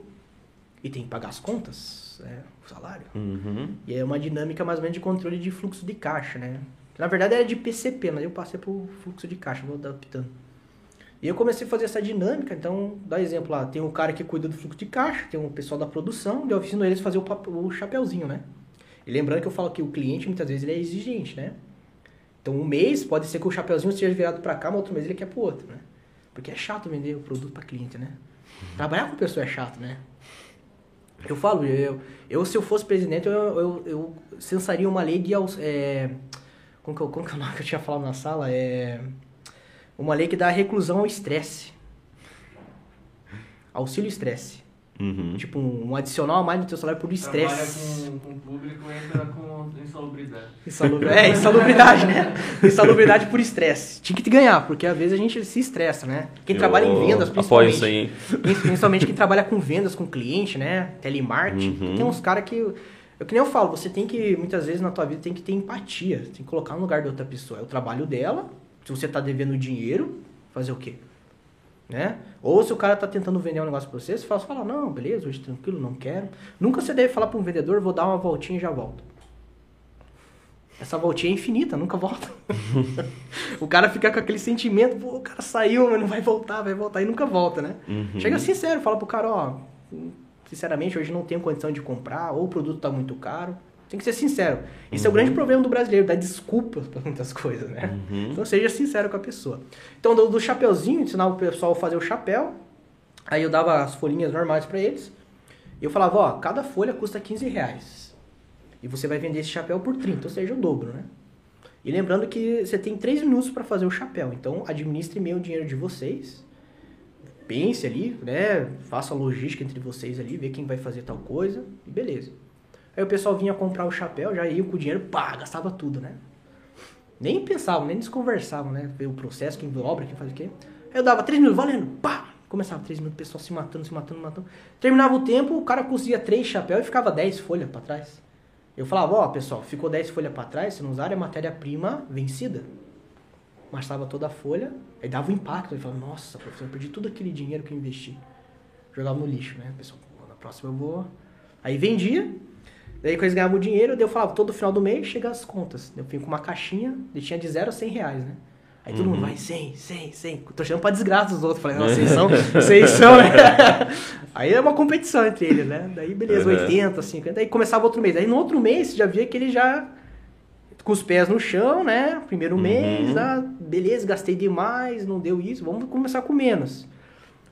Speaker 2: e tem que pagar as contas, é, o salário.
Speaker 1: Uhum.
Speaker 2: E é uma dinâmica mais ou menos de controle de fluxo de caixa, né? Na verdade era de PCP, mas eu passei pro fluxo de caixa, vou adaptando. E eu comecei a fazer essa dinâmica, então, dá exemplo lá, tem um cara que cuida do fluxo de caixa, tem um pessoal da produção, e eu ensino eles a fazer o, pap- o chapeuzinho, né? E lembrando que eu falo que o cliente, muitas vezes, ele é exigente, né? Então, um mês, pode ser que o chapeuzinho seja virado para cá, mas outro mês ele quer pro outro, né? Porque é chato vender o produto para cliente, né? Trabalhar com pessoa é chato, né? Eu falo, eu, eu se eu fosse presidente, eu, eu, eu censaria uma lei de... É, como, que, eu- como que é o nome que eu tinha falado na sala? É, uma lei que dá reclusão ao estresse. Auxílio estresse.
Speaker 1: Uhum.
Speaker 2: Tipo, um, adicional a mais no teu salário por
Speaker 3: Trabalha
Speaker 2: estresse.
Speaker 3: com, com o público entra com insalubridade.
Speaker 2: Insalubri- É, insalubridade, né? Insalubridade por estresse. Tinha que te ganhar, porque às vezes a gente se estressa, né? Quem trabalha em vendas,
Speaker 1: Eu Apoio
Speaker 2: principalmente.
Speaker 1: isso aí.
Speaker 2: Prin- Principalmente quem trabalha com vendas, com cliente, né? Telemarketing.
Speaker 1: Uhum.
Speaker 2: Tem uns caras que. Eu que nem eu falo, você tem que, muitas vezes na tua vida, tem que ter empatia. Tem que colocar no lugar de outra pessoa. É o trabalho dela. Se você tá devendo dinheiro, fazer o quê? Né? Ou se o cara tá tentando vender um negócio pra você, você fala, você fala, não, beleza, hoje tranquilo, não quero. Nunca você deve falar para um vendedor, vou dar uma voltinha e já volto. Essa voltinha é infinita, nunca volta. o cara fica com aquele sentimento, pô, o cara saiu, mas não vai voltar, vai voltar e nunca volta, né?
Speaker 1: Uhum.
Speaker 2: Chega sincero, fala pro cara, ó, sinceramente, hoje não tenho condição de comprar, ou o produto tá muito caro. Tem que ser sincero. Esse é o
Speaker 1: Uhum.
Speaker 2: grande problema do brasileiro, dar desculpas para muitas coisas, né?
Speaker 1: Uhum.
Speaker 2: Então seja sincero com a pessoa. Então do, do chapeuzinho, ensinava o pessoal a fazer o chapéu. Aí eu dava as folhinhas normais para eles. E eu falava, ó, cada folha custa 15 reais. E você vai vender esse chapéu por 30, ou seja, o dobro, né? E lembrando que você tem 3 minutos para fazer o chapéu. Então administre meio o dinheiro de vocês. Pense ali, né? Faça a logística entre vocês ali, ver quem vai fazer tal coisa. E beleza. Aí o pessoal vinha comprar o chapéu, já ia com o dinheiro, pá, gastava tudo, né? Nem pensavam, nem desconversavam, né? O processo, quem obra, quem faz o quê. Aí eu dava 3 minutos, valendo, pá! Começava 3 minutos, o pessoal se matando, se matando, matando. Terminava o tempo, o cara conseguia 3 chapéus e ficava 10 folhas pra trás. Eu falava, ó, pessoal, ficou 10 folhas pra trás, se não usarem a matéria-prima vencida. Marchava toda a folha, aí dava um impacto. Aí falava, nossa, professor, eu perdi todo aquele dinheiro que eu investi. Jogava no lixo, né? Pessoal, na próxima eu vou. Aí vendia, daí quando eles ganhavam o dinheiro, eu falava, todo final do mês chega as contas. Eu vim com uma caixinha, e tinha de 0 a 100 reais, né? Aí todo mundo vai 100, 100, 100. Tô achando pra desgraça dos outros. Falei, não, vocês são, vocês são, né? Aí é uma competição entre eles, né? Daí beleza,
Speaker 1: Uhum.
Speaker 2: 80, 50. Daí começava outro mês. Aí no outro mês você já via que ele já com os pés no chão, né? Primeiro
Speaker 1: Uhum.
Speaker 2: mês, ah, beleza, gastei demais, não deu isso, vamos começar com menos.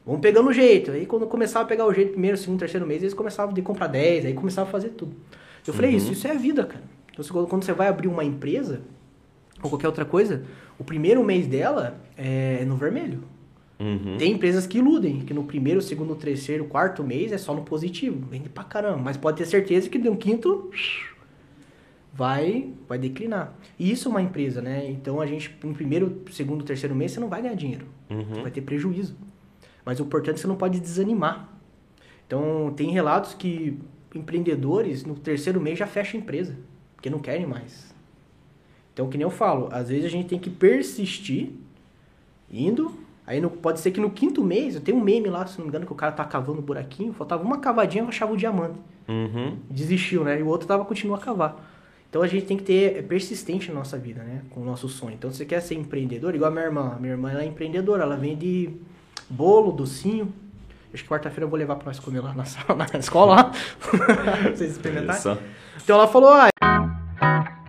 Speaker 2: Vamos pegando o jeito. Aí quando começava a pegar o jeito, primeiro, segundo, terceiro mês, eles começavam a comprar 10, aí começava a fazer tudo. Eu falei,
Speaker 1: Uhum.
Speaker 2: isso, isso é a vida, cara. Então, você- quando você vai abrir uma empresa, ou qualquer outra coisa, o primeiro mês dela é no vermelho.
Speaker 1: Uhum.
Speaker 2: Tem empresas que iludem, que no primeiro, segundo, terceiro, quarto mês é só no positivo. Vende pra caramba. Mas pode ter certeza que no quinto vai vai declinar. E isso é uma empresa, né? Então a gente, no primeiro, segundo, terceiro mês, você não vai ganhar dinheiro. Você
Speaker 1: Uhum.
Speaker 2: vai ter prejuízo. Mas o importante é que você não pode desanimar. Então tem relatos que empreendedores no terceiro mês já fecham a empresa, porque não querem mais. Então, que nem eu falo, às vezes a gente tem que persistir indo. Aí no- pode ser que no quinto mês, eu tenho um meme lá, se não me engano, que o cara tá cavando um buraquinho, faltava uma cavadinha, eu achava o diamante.
Speaker 1: Uhum.
Speaker 2: Desistiu, né? E o outro tava continua a cavar. Então a gente tem que ter é, persistente na nossa vida, né? Com o nosso sonho. Então se você quer ser empreendedor, igual a minha irmã. Minha irmã ela é empreendedora, ela vende bolo, docinho. Acho que quarta-feira eu vou levar pra nós comer lá na sala, na escola, lá. pra vocês experimentarem. Então ela falou, ah,